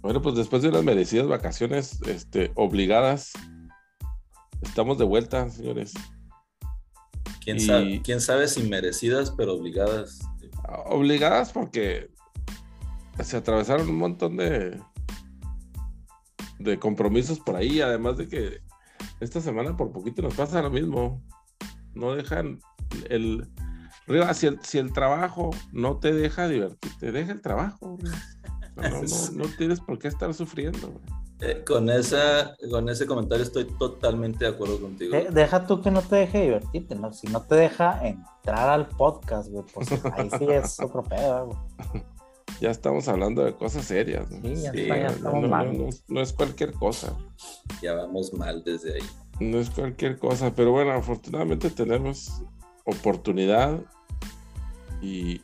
Bueno, pues después de unas merecidas vacaciones este, obligadas, estamos de vuelta, señores. ¿Quién, sabe, ¿Quién sabe si merecidas, pero obligadas? Obligadas porque se atravesaron un montón de, de compromisos por ahí, además de que esta semana por poquito nos pasa lo mismo. No dejan el... si el, si el trabajo no te deja divertirte, deja el trabajo. No, tienes por qué estar sufriendo. Eh, con, esa, con ese comentario estoy totalmente de acuerdo contigo. deja tú que no te deje divertirte, ¿no? Si no te deja entrar al podcast, güey, pues ahí sí es otro pedo, güey. Ya estamos hablando de cosas serias. ¿no? Sí, ya, estamos mal. no, es cualquier cosa. Ya vamos mal desde ahí. No es cualquier cosa, pero bueno, afortunadamente tenemos oportunidad y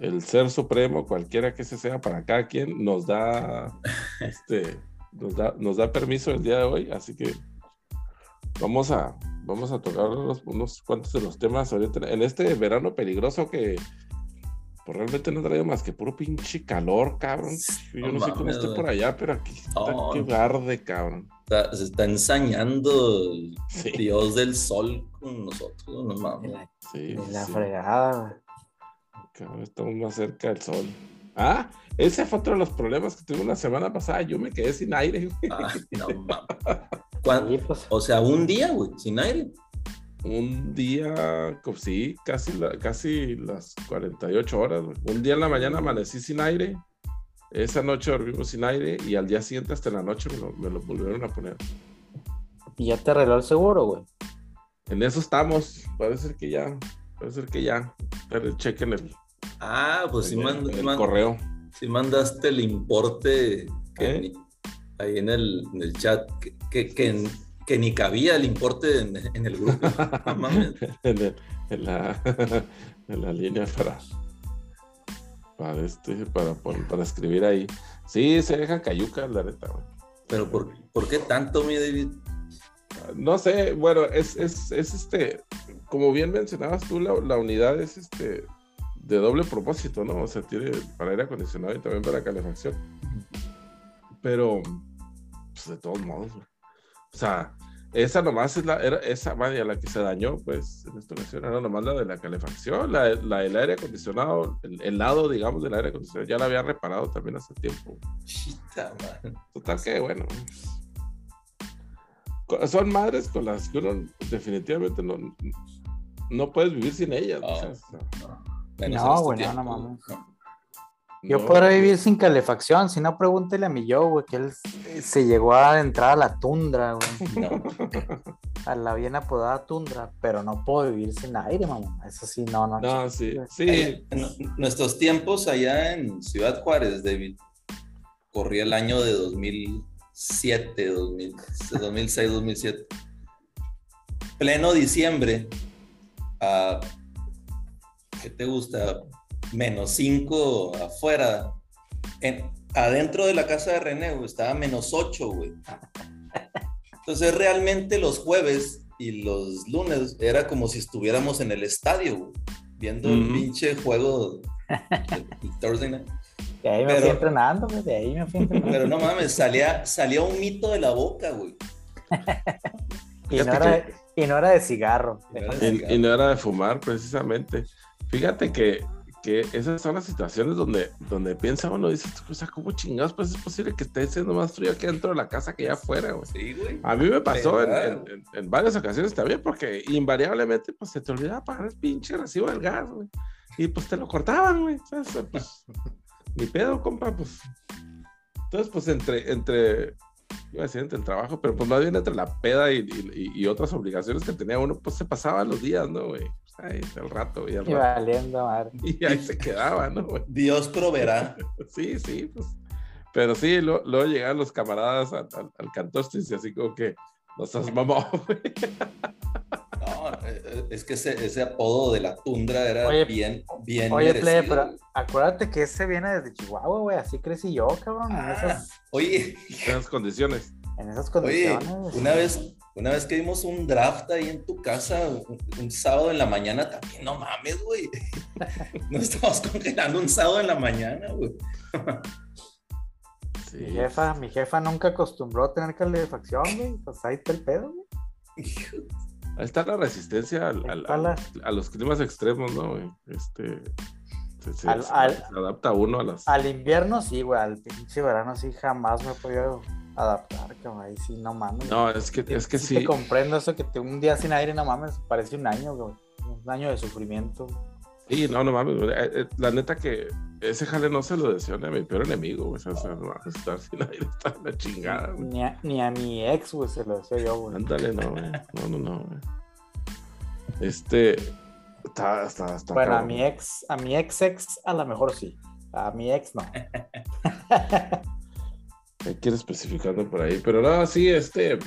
el ser supremo, cualquiera que ese sea para cada quien, nos da, este, nos da, nos da permiso el día de hoy, así que vamos a, vamos a tocar unos, cuantos de los temas ahorita en este verano peligroso que pues, realmente no traído más que puro pinche calor, cabrón. Yo no, sé cómo esté por allá, pero aquí está que arde, cabrón. se está ensañando el Dios del sol con nosotros, no mames. Sí, la fregada, estamos más cerca del sol. Ah, ese fue otro de los problemas que tuve la semana pasada. Yo me quedé sin aire. Ah, no, pues. O sea, un día, güey, sin aire. Un día, sí, casi, casi las 48 horas. Un día en la mañana amanecí sin aire. Esa noche dormimos sin aire y al día siguiente hasta la noche me lo, volvieron a poner. ¿Y ya te arregló el seguro, güey? En eso estamos. Puede ser que ya. Puede ser que ya. Pero chequen el, Ah, pues si mandaste. correo. Si mandaste el importe ¿Eh? ahí en el, chat, que, que, ni cabía el importe en, el grupo. en, la, en, la, línea para, para, este, para, para, escribir ahí. Sí, se deja cayuca, la neta, Pero ¿por, ¿por qué tanto, mi David? No sé, bueno, es, es, es este, como bien mencionabas tú, la, la unidad es este de doble propósito, ¿no? O sea, tiene para aire acondicionado y también para calefacción. Pero, pues de todos modos, o sea, esa nomás es la, era esa vaya la que se dañó, pues, en esta ocasión era nomás la de la calefacción, la, la del aire acondicionado, el, lado, digamos, del aire acondicionado, ya la había reparado también hace tiempo. Chita, man. Total que, bueno, son madres con las que uno definitivamente no, no puedes vivir sin ellas. no no, güey, no, no mames. Yo podría vivir sin calefacción, si no, pregúntele a mi yo, güey, que él se llegó a entrar a la tundra, güey. A la bien apodada tundra, pero no puedo vivir sin aire, mamá. Eso sí, no, no. No, sí, sí. Nuestros tiempos allá en Ciudad Juárez, David, corría el año de 2007, 2006, 2007. Pleno diciembre, a ¿qué te gusta? Menos 5 afuera. En, adentro de la casa de René, estaba menos 8, güey. Entonces realmente los jueves y los lunes era como si estuviéramos en el estadio, viendo el pinche juego de Thursday Night. De ahí me fui entrenando, güey, de ahí me fui entrenando. Pero no mames, salía, salía un mito de la boca, güey. y, no era de, y, no era de, cigarro. y no era de fumar, precisamente. Fíjate que, que esas son las situaciones donde, donde piensa uno, dice, o sea, ¿cómo chingados pues es posible que esté siendo más frío aquí dentro de la casa que allá afuera, güey? Sí, güey. A mí me pasó en, en, varias ocasiones también, porque invariablemente, pues se te olvidaba pagar el pinche recibo del gas, güey. Y pues te lo cortaban, güey. Pues, ni pedo, compa, pues. Entonces, pues entre, entre, iba a decir entre el trabajo, pero pues más bien entre la peda y, y, y otras obligaciones que tenía uno, pues se pasaban los días, ¿no, güey? Ahí el rato, y valiendo madre. Y ahí se quedaba, ¿no? Dios proveerá. sí, sí, pues. Pero sí, luego llegan los camaradas al, al, y así como que No, eh, eh, es que ese, ese, apodo de la tundra era bien, bien. Oye, plebe, pero acuérdate que ese viene desde Chihuahua, güey. Así crecí yo, cabrón. en ah, esas... Oye. En esas condiciones. En esas condiciones. Oye, una vez, una vez que vimos un draft ahí en tu casa, un, sábado en la mañana también, no mames, güey. No estabas congelando un sábado en la mañana, güey. Mi jefa, mi jefa nunca acostumbró a tener calefacción, güey. Pues ahí está el pedo, güey. Ahí está la resistencia a los climas extremos, ¿no, güey? Este. Se, adapta uno a las. Al invierno sí, güey. Al pinche verano sí jamás me he podido adaptar, cabrón. Ahí sí, no mames. No, es que, es que sí. Te comprendo eso que te, un día sin aire, no mames, parece un año, güey. Un año de sufrimiento. Sí, no, no mames. Eh, eh, la neta que ese jale no se lo deseo a mi peor enemigo, güey. O sea, no estar sin aire está la chingada, güey. Ni a, ni a mi ex, güey, se lo deseo yo, güey. Ándale, no, No, no, no, güey. Este. Está, está, está bueno, a mi ex, a mi ex ex, a lo mejor sí. A mi ex no. Hay que ir especificando por ahí. Pero no, sí, este.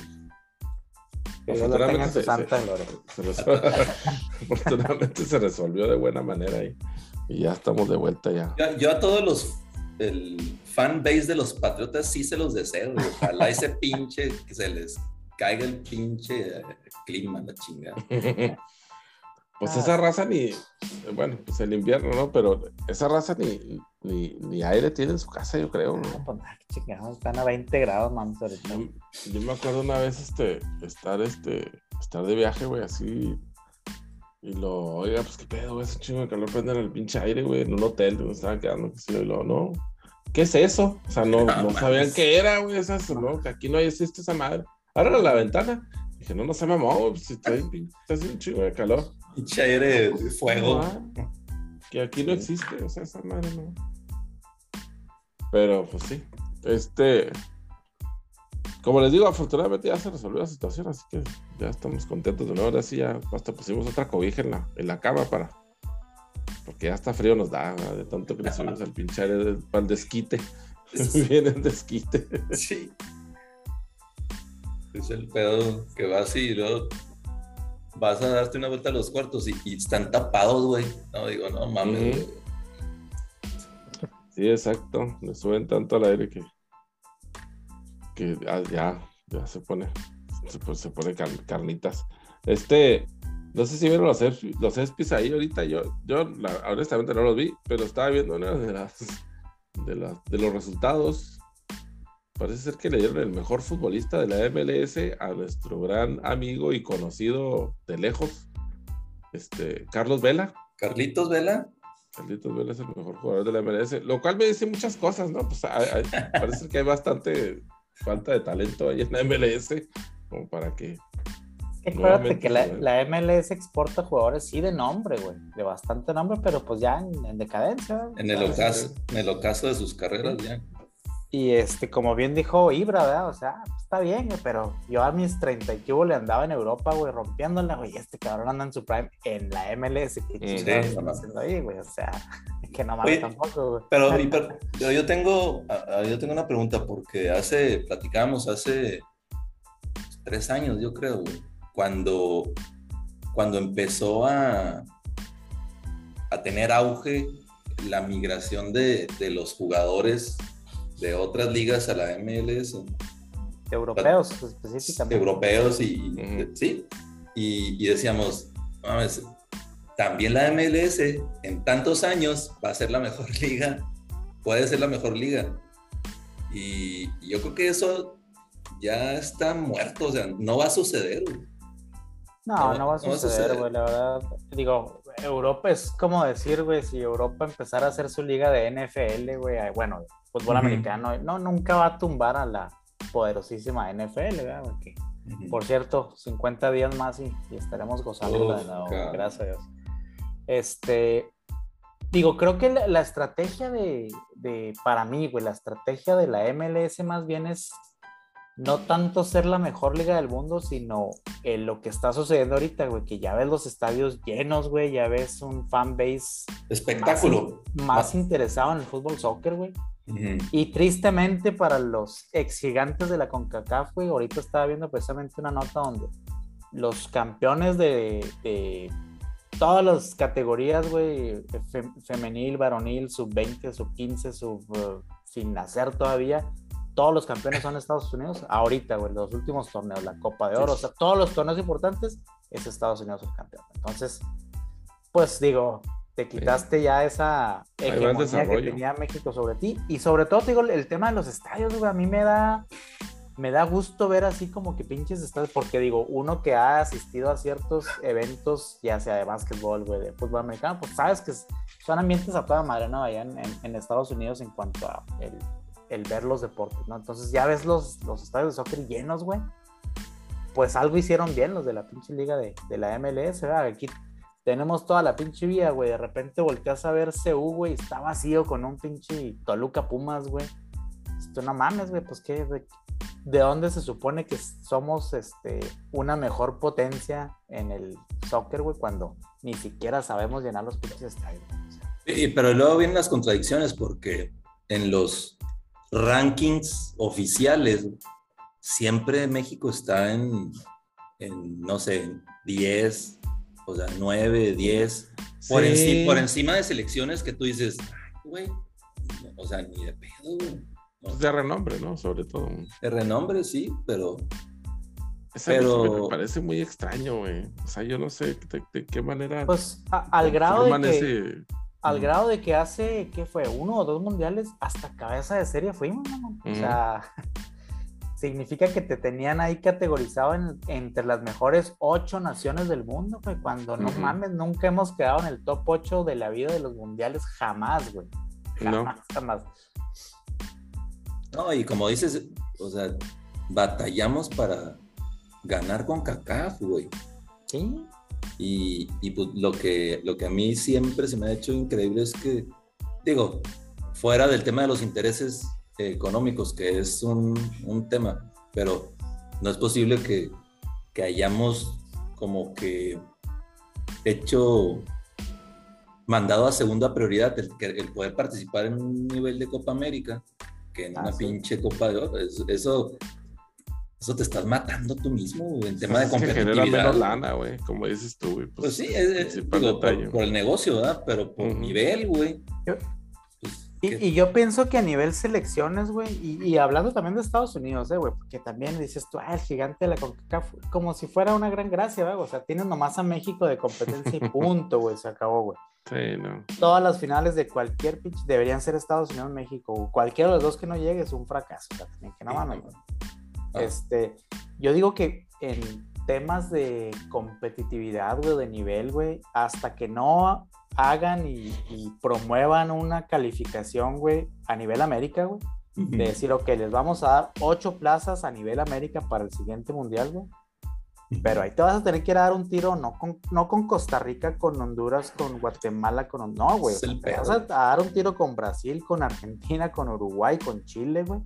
Afortunadamente se, afortunadamente se resolvió de buena manera ahí. Y ya estamos de vuelta ya. Yo, a todos los el fan base de los Patriotas sí se los deseo. Ojalá ese pinche que se les caiga el pinche clima, la chingada. Pues esa raza ni, bueno, pues el invierno, ¿no? Pero esa raza ni, ni, aire tiene en su casa, yo creo, ¿no? Pues, chingados, están a 20 grados, man. Yo, me acuerdo una vez, este, estar, este, estar de viaje, güey, así, y lo, oiga, pues qué pedo, güey, ese chingo de calor prenden el pinche aire, güey, en un hotel donde estaban quedando, que sí, y lo, no, ¿qué es eso? O sea, no, no sabían qué era, güey, eso, ¿no? Que aquí no existe esa madre. Ahora la ventana. Dije, no, no se mamó, pues, si está, está un chingo de calor. Pinche aire de fuego. Que aquí no existe, o sea, esa madre no. Pero, pues sí. Este. Como les digo, afortunadamente ya se resolvió la situación, así que ya estamos contentos de nuevo. Ahora sí, ya hasta pusimos otra cobija en la, en la cama para. Porque ya está frío nos da, de tanto que le subimos al para el desquite. Viene el desquite. Sí. Es el pedo que va así y luego vas a darte una vuelta a los cuartos y, están tapados, güey. No, digo, no mames. Sí, exacto. Le suben tanto al aire que, que ya, ya, se pone, se, pone carnitas. Este, no sé si vieron los, los espis ahí ahorita. Yo, yo honestamente no los vi, pero estaba viendo una de las de, las, de los resultados parece ser que le dieron el mejor futbolista de la MLS a nuestro gran amigo y conocido de lejos, este, Carlos Vela. Carlitos Vela. Carlitos Vela es el mejor jugador de la MLS, lo cual me dice muchas cosas, ¿no? Pues parece que hay bastante falta de talento ahí en la MLS, como para que Acuérdate que la, MLS exporta jugadores sí de nombre, güey, de bastante nombre, pero pues ya en, decadencia. En el, ocaso, en el ocaso de sus carreras ya. Y este, como bien dijo Ibra, ¿verdad? O sea, está bien, pero yo a mis 30 y le andaba en Europa, güey, rompiéndola, güey, este cabrón anda en su prime en la MLS. ¿Qué sí, haciendo ahí, güey? O sea, que no mames tampoco, güey. Pero, pero, yo tengo, yo tengo una pregunta, porque hace, platicábamos hace tres años, yo creo, güey, cuando, cuando empezó a, a tener auge la migración de, de los jugadores de otras ligas a la MLS. Europeos específicamente. Europeos y, sí. Y, decíamos, mames, también la MLS en tantos años va a ser la mejor liga, puede ser la mejor liga. Y, yo creo que eso ya está muerto, o sea, no va a suceder. No, no, va a suceder, güey, la verdad. Digo, Europa es como decir, güey, si Europa empezara a hacer su liga de NFL, güey, bueno, fútbol americano, no, nunca va a tumbar a la poderosísima NFL, ¿verdad? Por cierto, 50 días más y, estaremos gozando de nuevo, gracias a Dios. Este, digo, creo que la, estrategia de, de, para mí, güey, la estrategia de la MLS más bien es no tanto ser la mejor liga del mundo, sino lo que está sucediendo ahorita, güey, que ya ves los estadios llenos, güey, ya ves un fan base espectáculo más, interesado en el fútbol soccer, güey. Y tristemente para los ex gigantes de la CONCACAF, güey, ahorita estaba viendo precisamente una nota donde los campeones de, todas las categorías, güey, femenil, varonil, sub-20, sub-15, sub, uh, sin nacer todavía, todos los campeones son Estados Unidos, ahorita, güey, los últimos torneos, la Copa de Oro, o sea, todos los torneos importantes es Estados Unidos el campeón. Entonces, pues digo, te quitaste ya esa hegemonía que tenía México sobre ti. Y sobre todo, te digo, el tema de los estadios, güey, a mí me da, me da gusto ver así como que pinches estadios, porque digo, uno que ha asistido a ciertos eventos, ya sea de básquetbol, güey, de fútbol americano, pues sabes que son ambientes a toda madre, ¿no? Allá en, Estados Unidos en cuanto a el, ver los deportes, ¿no? Entonces ya ves los, los estadios de soccer llenos, güey. Pues algo hicieron bien los de la pinche liga de, de la MLS, ¿verdad? Aquí tenemos toda la pinche vía, güey. De repente volteas a ver CU, güey, está vacío con un pinche Toluca Pumas, güey. Esto no mames, güey, pues qué, de, dónde se supone que somos este, una mejor potencia en el soccer, güey, cuando ni siquiera sabemos llenar los pinches estadios. Sí, pero luego vienen las contradicciones porque en los rankings oficiales siempre México está en, en no sé, 10, o sea, 9, 10, por, encima de selecciones que tú dices, güey, o sea, ni de pedo, güey. Pues de renombre, ¿no? Sobre todo. De renombre, sí, pero... pero... Me parece muy extraño, güey. O sea, yo no sé de, qué manera... Pues al grado de que... Al grado de que hace, ¿qué fue? Uno o dos mundiales, hasta cabeza de serie fuimos, ¿no? O sea significa que te tenían ahí categorizado entre las mejores ocho naciones del mundo, güey. Cuando no mames, nunca hemos quedado en el top 8 de la vida de los mundiales, jamás, güey. Jamás, jamás. No, y como dices, o sea, batallamos para ganar con CACAF, güey. Sí. Y, y pues, lo, que, lo que a mí siempre se me ha hecho increíble es que, digo, fuera del tema de los intereses económicos, que es un, un tema, pero no es posible que, que, hayamos como que hecho, mandado a segunda prioridad el, el poder participar en un nivel de Copa América que en una pinche Copa de Oro. Eso, eso, te estás matando tú mismo, en tema de competitividad. menos lana, güey, como dices tú, Pues, pues sí, es, por, el negocio, ¿verdad? Pero por nivel, güey. Y, yo pienso que a nivel selecciones, güey, y, hablando también de Estados Unidos, eh, güey, porque también dices tú, ah, el gigante de la CONCACAF, como si fuera una gran gracia, güey, o sea, tienes nomás a México de competencia y punto, güey, se acabó, güey. Sí, no. Todas las finales de cualquier pitch deberían ser Estados Unidos, México, cualquiera de los dos que no llegue es un fracaso, que no mames, güey. Ah. Este, yo digo que en temas de competitividad, güey, de nivel, güey, hasta que no hagan y, promuevan una calificación, güey, a nivel América, güey. De decir, ok, les vamos a dar ocho plazas a nivel América para el siguiente mundial, güey. Pero ahí te vas a tener que ir a dar un tiro, no con, no con Costa Rica, con Honduras, con Guatemala, con... No, güey. Te vas a, dar un tiro con Brasil, con Argentina, con Uruguay, con Chile, güey.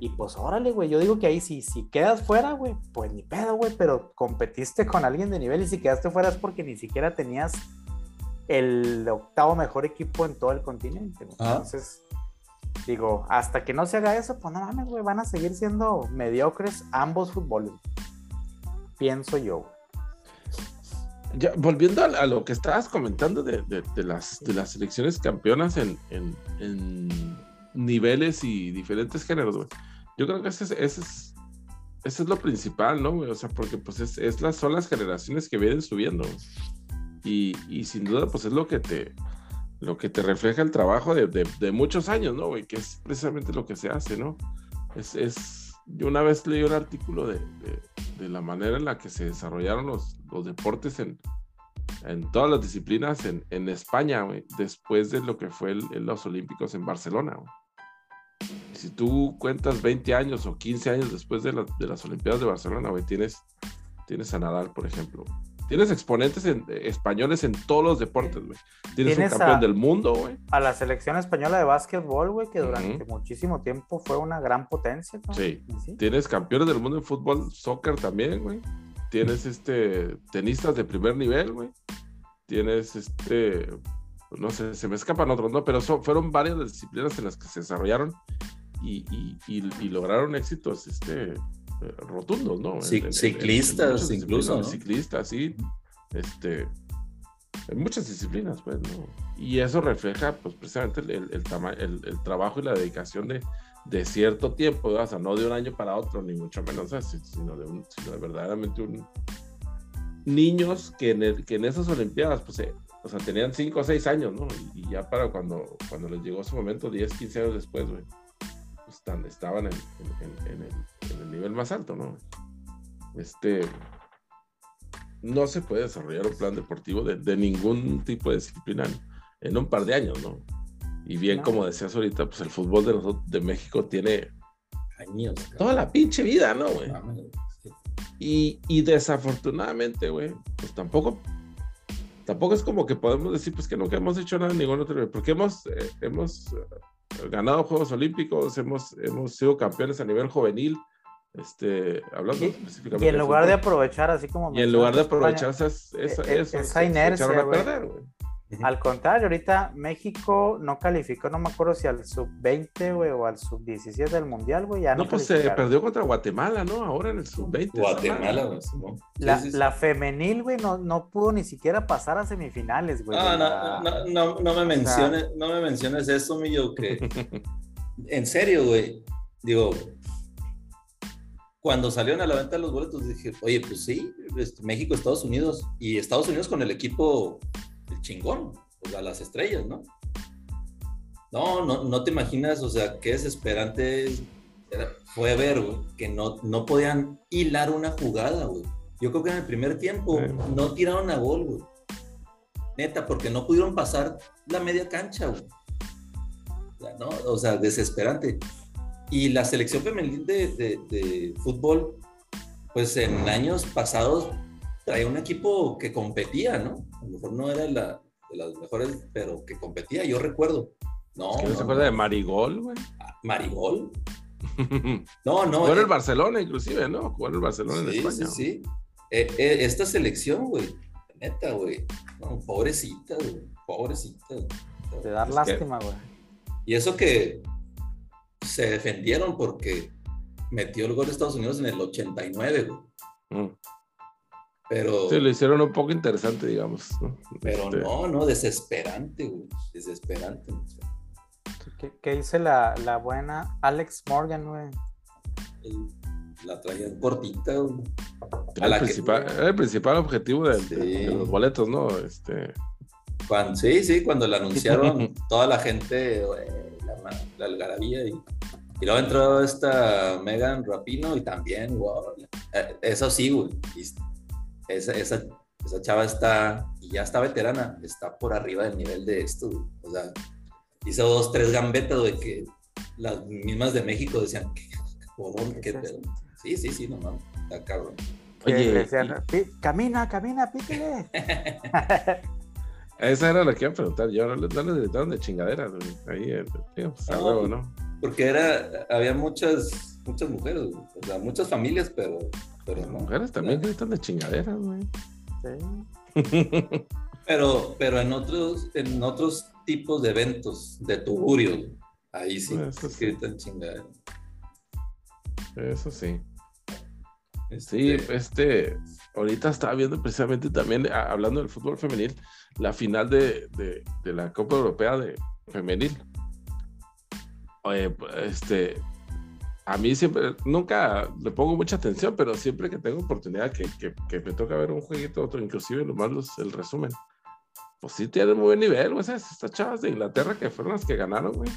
Y pues órale, güey, yo digo que ahí si, si quedas fuera, güey, pues ni pedo, güey, pero competiste con alguien de nivel y si quedaste fuera es porque ni siquiera tenías el octavo mejor equipo en todo el continente. Entonces, digo, hasta que no se haga eso, pues no mames, güey, van a seguir siendo mediocres ambos fútboles. Pienso yo. Ya, volviendo a, lo que estabas comentando de, las, de las selecciones campeonas en, niveles y diferentes géneros, güey. Yo creo que ese es, ese es, eso es lo principal, ¿no, güey? O sea, porque pues es, las, son las generaciones que vienen subiendo. Y, sin duda, pues es lo que te, lo que te refleja el trabajo de, muchos años, ¿no, güey? Que es precisamente lo que se hace, ¿no? Es, es yo una vez leí un artículo de, la manera en la que se desarrollaron los, los deportes en, en todas las disciplinas en, en España, después de lo que fue los Olímpicos en Barcelona. Si tú cuentas 20 años o 15 años después de, de las Olimpiadas de Barcelona, güey, tienes, tienes a Nadal, por ejemplo. Tienes exponentes en, españoles en todos los deportes, güey. Tienes, un campeón del mundo, güey. A la selección española de básquetbol, güey, que durante muchísimo tiempo fue una gran potencia. Sí. Tienes campeones del mundo en fútbol, soccer también, güey. Tienes este tenistas de primer nivel, güey. Tienes este no sé, se me escapan otros, ¿no? Pero fueron varias disciplinas en las que se desarrollaron y, y lograron éxitos este, rotundos, ¿no? ciclistas, incluso. Ciclistas, sí. Este, en muchas disciplinas, pues, ¿no? Y eso refleja, pues, precisamente el, el, trabajo y la dedicación de, de, cierto tiempo, o sea, no de un año para otro, ni mucho menos, sino, de un, sino de verdaderamente un... Niños que en, que en esas Olimpiadas, pues, o sea, tenían 5 o 6 años, ¿no? Y, ya para cuando, cuando les llegó su momento, 10, 15 años después, güey, pues estaban en, el, nivel más alto, ¿no? Este, no se puede desarrollar un plan deportivo de, ningún tipo de disciplina en, un par de años, ¿no? Y bien, como decías ahorita, pues el fútbol de, de México tiene años. Toda la pinche vida, ¿no, güey? Y, y desafortunadamente, güey, pues tampoco tampoco es como que podemos decir pues que nunca hemos hecho nada en ningún otro porque hemos, eh, hemos ganado Juegos Olímpicos, hemos, hemos sido campeones a nivel juvenil, este, hablando específicamente. Y en lugar de, aprovechar, así como... Y en lugar de aprovechar esa, esa, e, e, esa, inercia, al contrario, ahorita México no calificó, no me acuerdo si al sub-20, güey, o al sub-17 del Mundial, güey. no, pues se perdió contra Guatemala, ¿no? Ahora en el sub-20. Guatemala, güey. La, la, femenil, güey, no, no pudo ni siquiera pasar a semifinales, güey. No, no, no, no, no, me menciones, no me menciones eso, mío, que... en serio, güey. Digo, cuando salieron a la venta los boletos, dije, oye, pues sí, este, México, Estados Unidos, y Estados Unidos con el equipo el chingón, o sea, las estrellas, ¿no? No, no, no te imaginas, o sea, qué desesperante fue ver, güey, que no, no podían hilar una jugada, güey. Yo creo que en el primer tiempo no tiraron a gol, güey. Neta, porque no pudieron pasar la media cancha, güey. O sea, ¿no? o sea desesperante. Y la selección femenil de, de, de, fútbol, pues en años pasados traía un equipo que competía, ¿no? A lo mejor no era la, de las mejores, pero que competía, yo recuerdo. No, no, se acuerda de Marigol, güey? Ah, ¿Marigol? no, no. Jugó en el eh, Barcelona, inclusive, ¿no? Jugó en el Barcelona en España. Sí, sí, eh, eh, esta selección, güey, neta, güey. pobrecita, güey. Pobrecita. Te da lástima, güey. Y eso que se defendieron porque metió el gol de Estados Unidos en el 89, güey. Mm. Pero. Sí, lo hicieron un poco interesante, digamos. Pero este no, no, desesperante, güey. Desesperante. ¿Qué, dice la, la, buena Alex Morgan, güey? La traían cortita, güey. el, principal, el principal objetivo de, los boletos, ¿no? Este. sí, sí, cuando la anunciaron, toda la gente, güey, la, la algarabía y, y luego entró esta Megan Rapino y también, wow, eh, eso sí, güey, esa, esa, esa chava está, y ya está veterana, está por arriba del nivel de esto. O sea, hizo dos, tres gambetas de que las mismas de México decían, ¿qué, qué Sí, sí, sí, no mames, está cabrón. Oye, camina, camina, píquele. Esa era la que iba a preguntar yo, no, les gritaron de chingadera, ahí, eh, pues, a huevo, ¿no? Porque era, había muchas, muchas mujeres, o sea, muchas familias, pero pero mujeres también gritan de chingaderas, güey. Sí. pero, pero en otros, en otros tipos de eventos, de tugurios, ahí sí, gritan chingaderas. Eso sí. Sí, este, este, ahorita estaba viendo precisamente también, hablando del fútbol femenil, la final de, de, de la Copa Europea de Femenil. Oye, este, a mí siempre, nunca le pongo mucha atención, pero siempre que tengo oportunidad que, que, me toca ver un jueguito otro, inclusive nomás los, el resumen, pues sí tienen muy buen nivel, güey, estas chavas de Inglaterra que fueron las que ganaron, güey.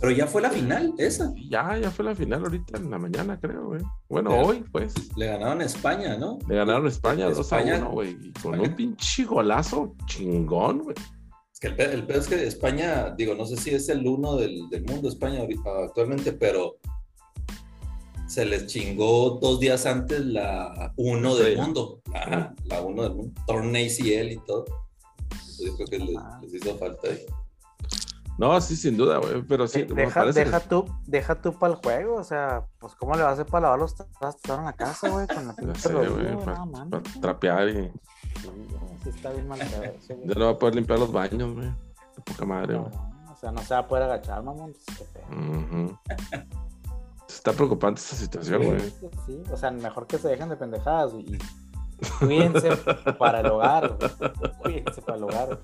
Pero ya fue la final, esa. Ya, ya fue la final ahorita en la mañana, creo, güey. Bueno, hoy, pues. Le ganaron a España, ¿no? Le ganaron a España 2 a 1, güey. Y con un pinche golazo chingón, güey. Es que el el es que España, digo, no sé si es el uno del, del mundo España actualmente, pero se les chingó dos días antes la uno del mundo. la uno del mundo. Torneo ACL y todo. yo creo que les, hizo falta ahí. No, sí, sin duda, güey, pero sí. Deja, deja tú, deja tú para el juego, o sea, pues cómo le vas a hacer para lavar los trastos en la casa, güey, con la sé, güey, para, trapear y... Sí, está bien mal Ya no va a poder limpiar los baños, güey. De poca madre, güey. o sea, no se va a poder agachar, mamón. Pues, qué Está preocupante esta situación, güey. Sí, o sea, mejor que se dejen de pendejadas y cuídense para el hogar. Cuídense para el hogar.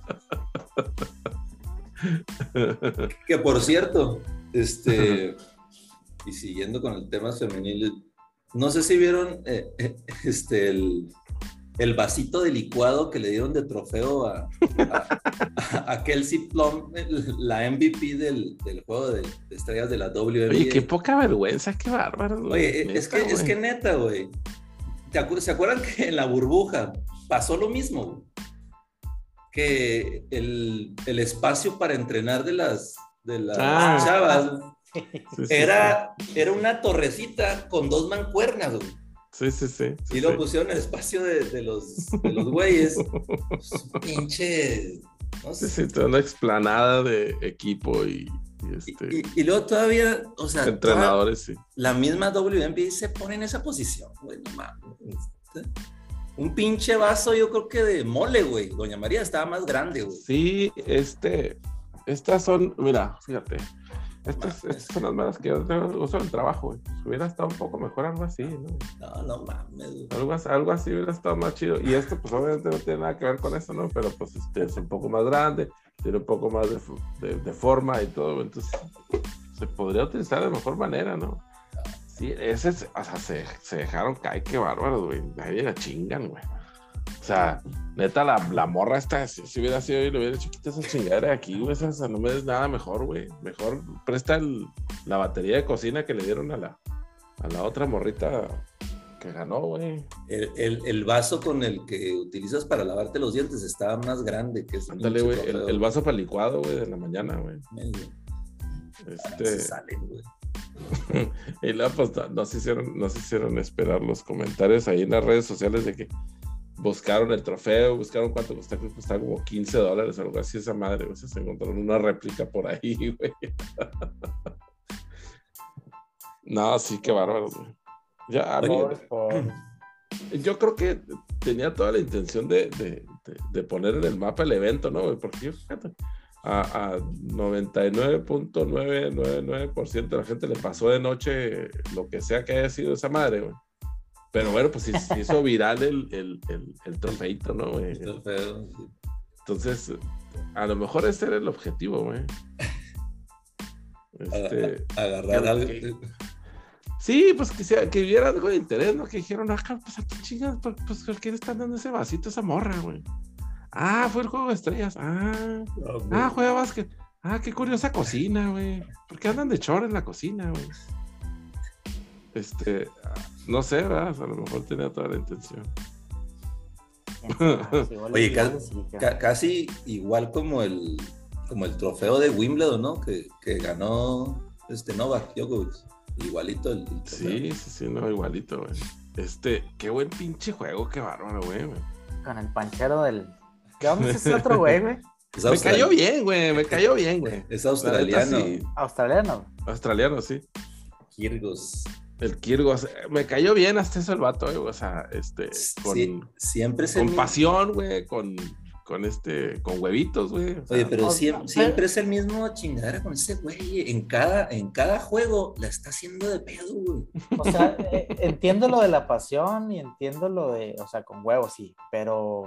Que por cierto, este, y siguiendo con el tema femenil, no sé si vieron eh, eh, este, el, el vasito de licuado que le dieron de trofeo a, a, Kelsey Plum, la MVP del, juego de, estrellas de la WNBA. Oye, qué poca vergüenza, qué bárbaro. Oye, es, que, es que neta, güey. ¿Se acuerdan que en la burbuja pasó lo mismo? Que el, espacio para entrenar de las, de las ah. chavas era, era una torrecita con dos mancuernas, güey. Sí, sí, sí. y lo pusieron en el espacio de, los, de los güeyes. pinche. No sé. Sí, toda una explanada de equipo y. Y, este, luego todavía, o sea, entrenadores, sí. La misma WNBA se pone en esa posición, güey, no mames. Un pinche vaso, yo creo que de mole, güey. Doña María estaba más grande, güey. Sí, este. Estas son, mira, fíjate. Estas, son las malas que yo uso en el trabajo, güey. Hubiera estado un poco mejor algo así, ¿no? No, no mames. Algo, algo, así hubiera estado más chido. Y esto, pues obviamente no tiene nada que ver con eso, ¿no? Pero pues este, es un poco más grande, tiene un poco más de, de, forma y todo. Entonces, se podría utilizar de mejor manera, ¿no? Sí, ese, o sea, se, se dejaron caer, qué bárbaros, güey. Nadie la chingan, güey. O sea, neta, la, la morra esta, si, hubiera sido y le hubiera hecho quita esa chingadera de aquí, güey, esa, no me des nada mejor, güey. Mejor presta la batería de cocina que le dieron a la, a la otra morrita que ganó, güey. El, el, vaso con el que utilizas para lavarte los dientes estaba más grande que ese. Ándale, güey, el, vaso para licuado, güey, de la mañana, güey. Este... Salen, güey. y la pues nos hicieron, nos hicieron esperar los comentarios ahí en las redes sociales de que buscaron el trofeo, buscaron cuánto costaba, creo que costaba como 15 dólares, algo así, esa madre, o sea, se encontraron una réplica por ahí, güey. no, sí, qué bárbaro, güey. Ya, yo creo que tenía toda la intención de, de, de, poner en el mapa el evento, ¿no? Porque fíjate, a, a 99.999% de la gente le pasó de noche lo que sea que haya sido esa madre, güey. Pero bueno, pues se hizo viral el, el, el, trofeito, ¿no, güey? El trofeo, Entonces, a lo mejor ese era el objetivo, güey. Este, Agarrar algo. Sí, pues que, sea, que hubiera algo de interés, ¿no? Que dijeron, ah, pues aquí chingas, pues, pues ¿por qué le están dando ese vasito a esa morra, güey? Ah, fue el juego de estrellas. Ah, ah, juega básquet. Ah, qué curiosa cocina, güey. ¿Por qué andan de chor en la cocina, güey? Este, no sé, ¿verdad? A lo mejor tenía toda la intención. Oye, casi, igual como el, como el trofeo de Wimbledon, ¿no? Que, que ganó este Novak Djokovic. Igualito el, Sí, sí, sí, no, igualito, güey. Este, qué buen pinche juego, qué bárbaro, güey. Con el panchero del. ¿Qué vamos a hacer otro güey, güey? Me cayó bien, güey, me cayó bien, güey. Es australiano. Australiano. Australiano, sí. Kirgos. El Kirgos, me cayó bien hasta eso el vato, güey, o sea, este, con, siempre con pasión, güey, con, con este, con huevitos, güey. Oye, pero siempre, es el mismo chingadera con ese güey. En cada, en cada juego la está haciendo de pedo, güey. O sea, eh, entiendo lo de la pasión y entiendo lo de, o sea, con huevos, sí, pero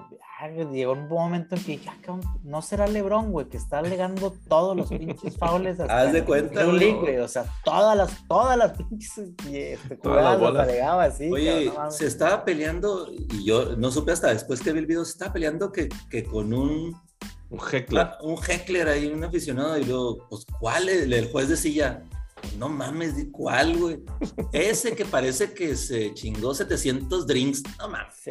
llegó un momento en que dije, ah, no será Lebrón, güey, que está alegando todos los pinches faules. Haz de cuenta, güey. O sea, todas las, todas las pinches este, jugadas las alegaba así. Oye, se estaba peleando, y yo no supe hasta después que vi el video, se estaba peleando que, que con un... Un heckler. Ah, un heckler ahí, un aficionado, y luego, pues, ¿cuál? El, el juez decía, no mames, ¿cuál, güey? Ese que parece que se chingó 700 drinks, no mames.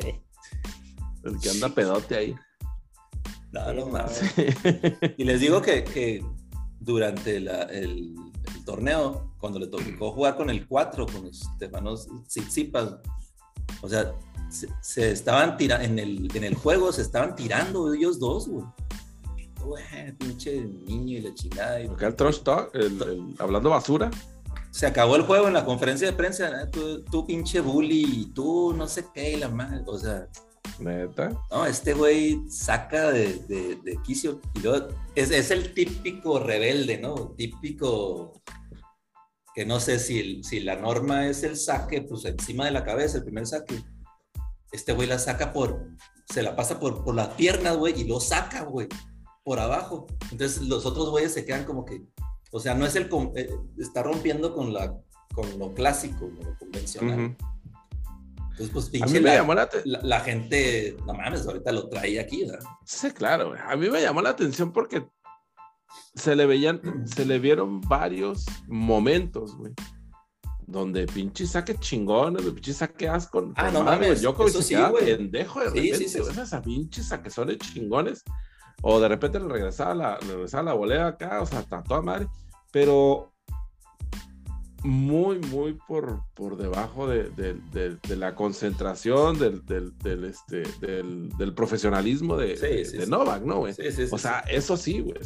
El que anda pedote ahí. No, no mames. Y les digo que, que durante la, el, torneo, cuando le tocó jugar con el 4, con los Stefanos Tsitsipas, o sea, se, estaban tirando, en el, en el juego se estaban tirando ellos dos, güey. pinche niño y la chingada. Y... el trash talk, el, hablando basura. Se acabó el juego en la conferencia de prensa, ¿eh? tú, pinche bully, tú no sé qué, la madre, o sea. Neta. No, este güey saca de, de, de quicio. Y luego es, es, el típico rebelde, ¿no? Típico que no sé si, si la norma es el saque, pues encima de la cabeza, el primer saque este güey la saca por, se la pasa por, por las piernas, güey, y lo saca, güey, por abajo. Entonces los otros güeyes se quedan como que, o sea, no es el, eh, está rompiendo con la, con lo clásico, con lo convencional. Entonces, pues pinche la, llamó la, la, gente, no mames, ahorita lo trae aquí, ¿verdad? Sí, claro, A mí me llamó la atención porque se le veían, se le vieron varios momentos, güey. Donde pinche saque chingones, pinche saque asco. Ah, no mames. Yo como sí, pendejo de repente, sí, sí, sí. esas pinches chingones. O de repente le regresaba la, regresaba la bolera acá, o sea, está toda madre. Pero muy, muy por, por debajo de, la concentración del, del, este, del, profesionalismo de, Novak, ¿no, güey? o sea, eso sí, güey.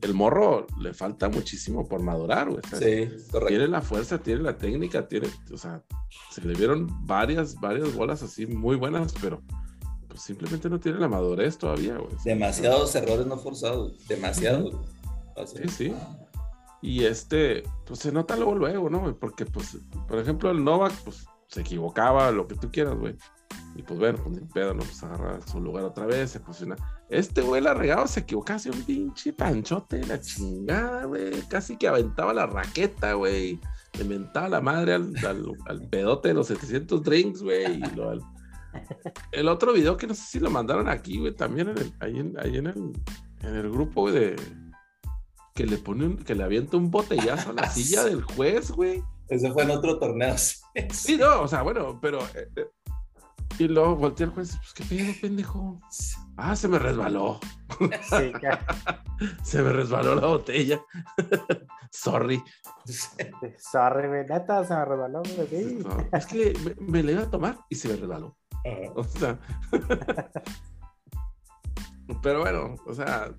el, morro le falta muchísimo por madurar, güey. Tiene la fuerza, tiene la técnica, tiene, o sea, se le vieron varias, varias bolas así muy buenas, pero pues simplemente no tiene la madurez todavía, güey. Demasiados errores no forzados, demasiado. Sí, sí. Y este, pues se nota luego, luego, ¿no? Porque, pues, por ejemplo, el Novak, pues, se equivocaba, lo que tú quieras, güey. Y pues bueno, pues ni pedo, ¿no? Pues agarra su lugar otra vez, se posiciona. Este güey la regaba, se equivocaba, hacía un pinche panchote, la chingada, güey. Casi que aventaba la raqueta, güey. Le mentaba la madre al, al, pedote de los 700 drinks, güey. El otro video que no sé si lo mandaron aquí, güey, también ahí, en, ahí en, el, en el grupo, güey, de, que le pone un, que le avienta un botellazo a la silla del juez, güey. Ese fue en otro torneo. Sí, no, o sea, bueno, pero. Eh, eh, y luego voltea el juez, pues qué pedo, pendejo. Ah, se me resbaló. Sí, se me resbaló la botella. Sorry. Sorry, güey, neta, se me resbaló, güey. es que me, me, le iba a tomar y se me resbaló. O sea. pero bueno, o sea,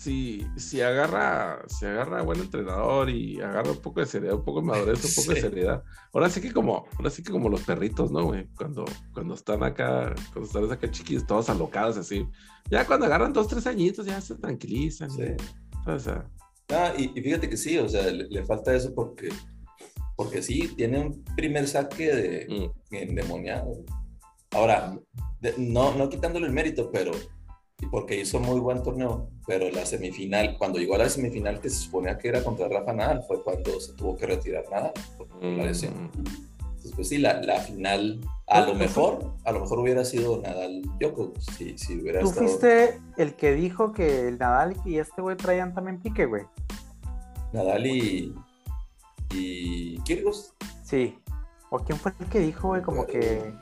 si, si agarra, si agarra buen entrenador y agarra un poco de seriedad, un poco de madurez, un poco de seriedad. Ahora sí que como, ahora sí que como los perritos, ¿no, güey? Cuando, cuando están acá, cuando están acá chiquis, todos alocados así. Ya cuando agarran dos, tres añitos, ya se tranquilizan. Sí. O sea. Ah, y, fíjate que sí, o sea, le, falta eso porque, porque sí, tiene un primer saque de mm. endemoniado. Ahora, no, no quitándole el mérito, pero porque hizo muy buen torneo, pero la semifinal, cuando llegó a la semifinal que se suponía que era contra Rafa Nadal, fue cuando se tuvo que retirar Nadal por la lesión. Entonces, pues sí, la, la, final, a lo mejor, a lo mejor hubiera sido Nadal Djokovic, si, si hubiera ¿Tú fuiste el que dijo que el Nadal y este güey traían también pique, güey? Nadal y... y Kyrgios. Sí. ¿O quién fue el que dijo, güey, como que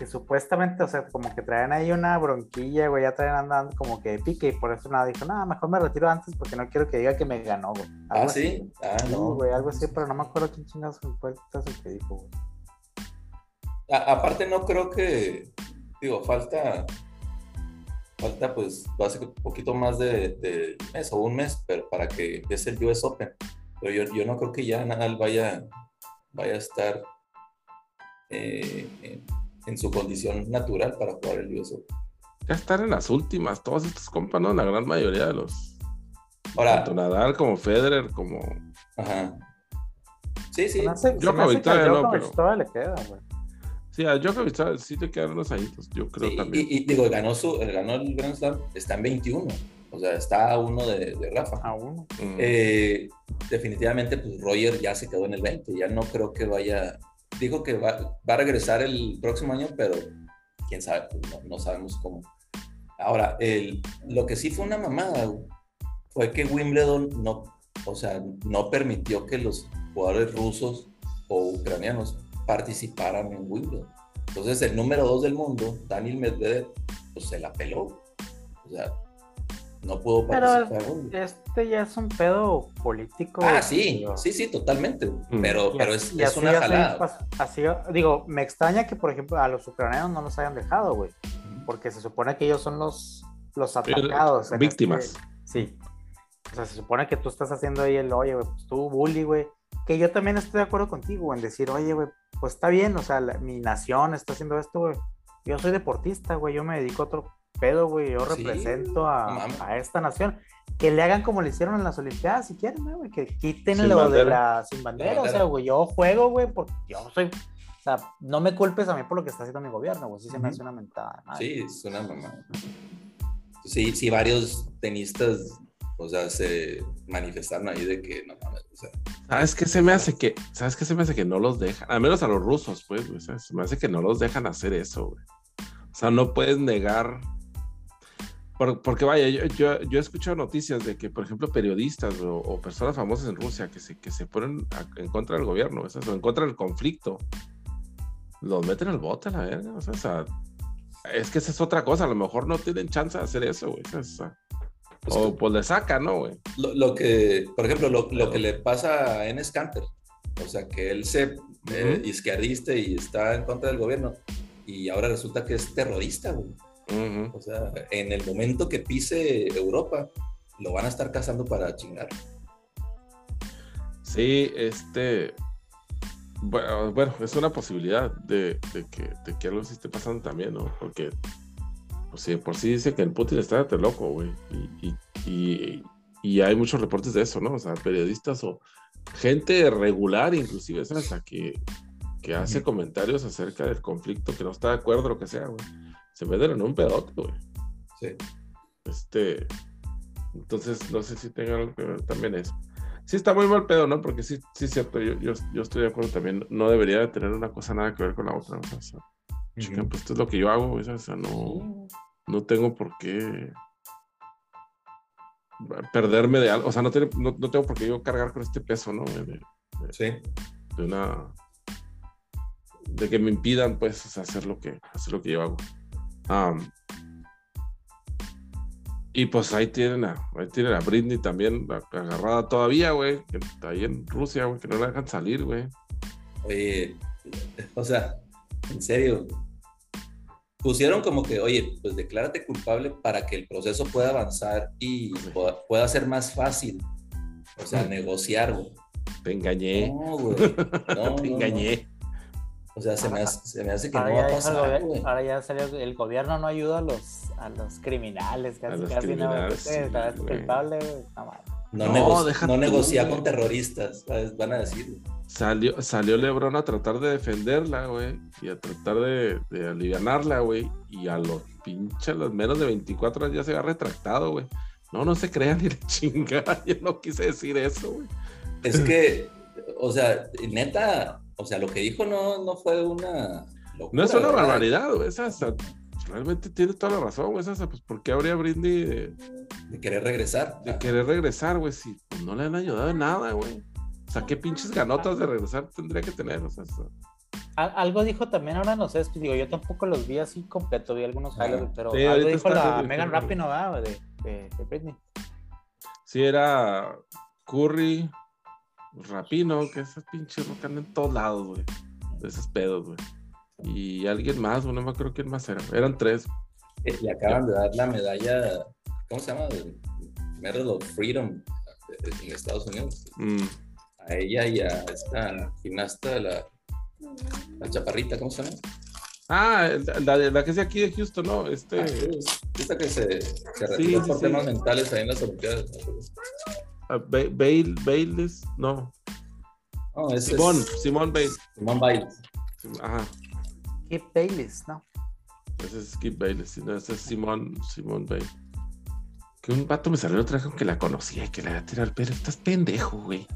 que supuestamente, o sea, como que traían ahí una bronquilla, güey, ya traen andando como que pique y por eso nada, dijo, nada, mejor me retiro antes porque no quiero que diga que me ganó, güey. ah, sí, ah, no. güey, algo así, pero no me acuerdo quién chingados fue el que dijo, güey. aparte, no creo que, digo, falta, falta pues, un poquito más de, de, mes o un mes, pero para que empiece el US Open. Pero yo, yo no creo que ya Nadal vaya, vaya a estar eh, en su condición natural para jugar el US Ya están en las últimas, todos estos compas, ¿no? La gran mayoría de los. Ahora. Tanto Nadal como Federer, como. Ajá. Sí, sí. Djokovic todavía no, pero. Todavía le queda, güey. Sí, a Djokovic sí le quedan unos añitos, yo creo también. Y, digo, ganó, su, ganó el Grand Slam, está en 21. O sea, está a uno de, de Rafa. A uno. Mm. Eh, definitivamente, pues Roger ya se quedó en el 20. Ya no creo que vaya dijo que va, a regresar el próximo año, pero quién sabe, pues, no, sabemos cómo. Ahora, el, lo que sí fue una mamada fue que Wimbledon no, o sea, no permitió que los jugadores rusos o ucranianos participaran en Wimbledon. Entonces, el número dos del mundo, Daniel Medvedev, pues se la peló. O sea, no puedo participar. Pero este ya es un pedo político. Ah, sí, sí, sí, totalmente. Mm. Pero, pero es, es una jalada. Así, digo, me extraña que, por ejemplo, a los ucranianos no los hayan dejado, güey. Porque se supone que ellos son los, los atacados. Este víctimas. sí. O sea, se supone que tú estás haciendo ahí el, oye, güey, pues tú, bully, güey. Que yo también estoy de acuerdo contigo en decir, oye, güey, pues está bien, o sea, mi nación está haciendo esto, güey. Yo soy deportista, güey, yo me dedico a otro pedo, güey. Yo represento a, esta nación. Que le hagan como le hicieron en las Olimpiadas, si quieren, güey. Que quiten lo de la sin bandera. O sea, güey, yo juego, güey, porque yo soy. O sea, no me culpes a mí por lo que está haciendo mi gobierno, güey. Sí se me hace una mentada. Sí, es una mamada. Sí, sí, varios tenistas, o sea, se manifestaron ahí de que no mames, o sea. ¿Sabes qué se me hace que, sabes qué se me hace que no los dejan, al menos a los rusos, pues, güey, se me hace que no los dejan hacer eso, güey. O sea, no puedes negar, porque vaya, yo, he escuchado noticias de que, por ejemplo, periodistas o, personas famosas en Rusia que se, que se ponen en contra del gobierno, o en contra del conflicto, los meten al bote a la verga, o sea, es que esa es otra cosa, a lo mejor no tienen chance de hacer eso, güey. Pues o pues le saca, ¿no, güey? Lo, que, por ejemplo, lo, que le pasa a Enes Kanter, o sea, que él se uh izquierdista y está en contra del gobierno, y ahora resulta que es terrorista, güey. O sea, en el momento que pise Europa, lo van a estar cazando para chingar. Sí, este. Bueno, es una posibilidad de, que, de que algo sí esté pasando también, ¿no? Porque pues sí, por sí dice que el Putin está de loco, güey. Y, hay muchos reportes de eso, ¿no? O sea, periodistas o gente regular, inclusive, ¿sabes? O que, que hace comentarios acerca del conflicto, que no está de acuerdo, lo que sea, güey. Se meten en un pedote, güey. Sí. Este. Entonces, no sé si tenga algo que ver también eso. Sí, está muy mal pedo, ¿no? Porque sí, sí es cierto, yo, yo, estoy de acuerdo también. No debería de tener una cosa nada que ver con la otra. O sea, pues esto es lo que yo hago, o sea, no, no tengo por qué perderme de algo, o sea, no, no, tengo por qué yo cargar con este peso, ¿no? De, sí. De una, de que me impidan, pues, hacer lo que, hacer lo que yo hago. Y pues ahí tienen a, ahí tienen a Britney también agarrada todavía, güey, que está ahí en Rusia, güey, que no la dejan salir, güey. Oye, o sea, en serio, pusieron como que, oye, pues declárate culpable para que el proceso pueda avanzar y pueda, ser más fácil. O sea, negociar, güey. Te engañé. No, güey. No, Te engañé. O sea, se me hace, se me hace que no va a pasar, güey. Ahora ya salió, el gobierno no ayuda a los, a los criminales, casi, a los casi criminales, no. Sí, culpable, No, no, no negocia con terroristas, van a decir. Salió, salió Lebron a tratar de defenderla, güey, y a tratar de, de alivianarla, güey, y a los pinches, los menos de 24 años ya se ha retractado, güey. No, no se crean ni de chingada, yo no quise decir eso, güey. Es que, o sea, neta, o sea, lo que dijo no, no fue una... no es una barbaridad, güey, esa, realmente tiene toda la razón, güey, esa, pues, ¿por qué habría Brindy de... de querer regresar? De querer regresar, güey, si pues, no le han ayudado en nada, güey. O sea, ¿qué pinches ganotas de regresar tendría que tener? O sea, Algo dijo también, ahora no sé, digo, yo tampoco los vi así completo, vi algunos highlights, pero algo dijo la Megan Rapino, ¿verdad? De, de, de, Britney. Sí, era Curry, Rapino, que esas pinches rocan en todos lados, güey. De esos pedos, güey. Y alguien más, no me acuerdo quién más era. Eran tres. Eh, le acaban de dar la medalla, ¿cómo se llama? Medal of Freedom en Estados Unidos. Mm a ella y a esta gimnasta, la, la chaparrita, ¿cómo se llama? Ah, la, la que es aquí de Houston, ¿no? Este... Ah, esta que se, se retiró por temas mentales ahí en las Olimpiadas. Uh, Bale, Bailes, no. No, es, Simón, es... Simón Bale. Simón Bale. Ajá. Skip Bayless, ¿no? Ese es Skip Bayless, no, ese es Simón, Simón Bale. Que un vato me salió otra vez que la conocía y que le iba a tirar, pero estás pendejo, güey.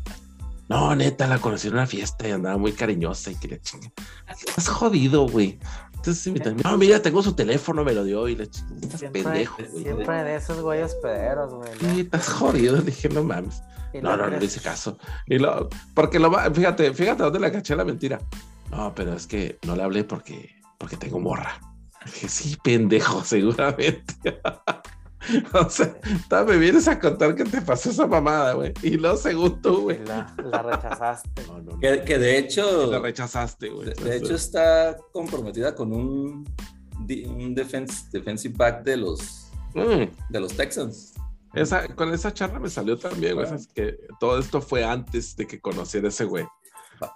No, neta, la conocí en una fiesta y andaba muy cariñosa y quería chingar. Estás jodido, güey. Entonces, no, mira, tengo su teléfono, me lo dio y le. Estás pendejo, güey. Siempre de esos güeyes pederos, güey. Sí, estás jodido. Le dije, no mames. No, no, no le hice caso. Y lo, porque lo fíjate, fíjate dónde le caché la mentira. No, pero es que no le hablé porque, porque tengo morra. Dije, sí, pendejo, seguramente. O sea, me vienes a contar que te pasó esa mamada, güey. Y lo según tú, güey. La, rechazaste. que, de hecho. La rechazaste, güey. De, hecho, está comprometida con un, un defense, defensive back de los, mm. de los Texans. Esa, con esa charla me salió también, güey. Es que todo esto fue antes de que conociera ese güey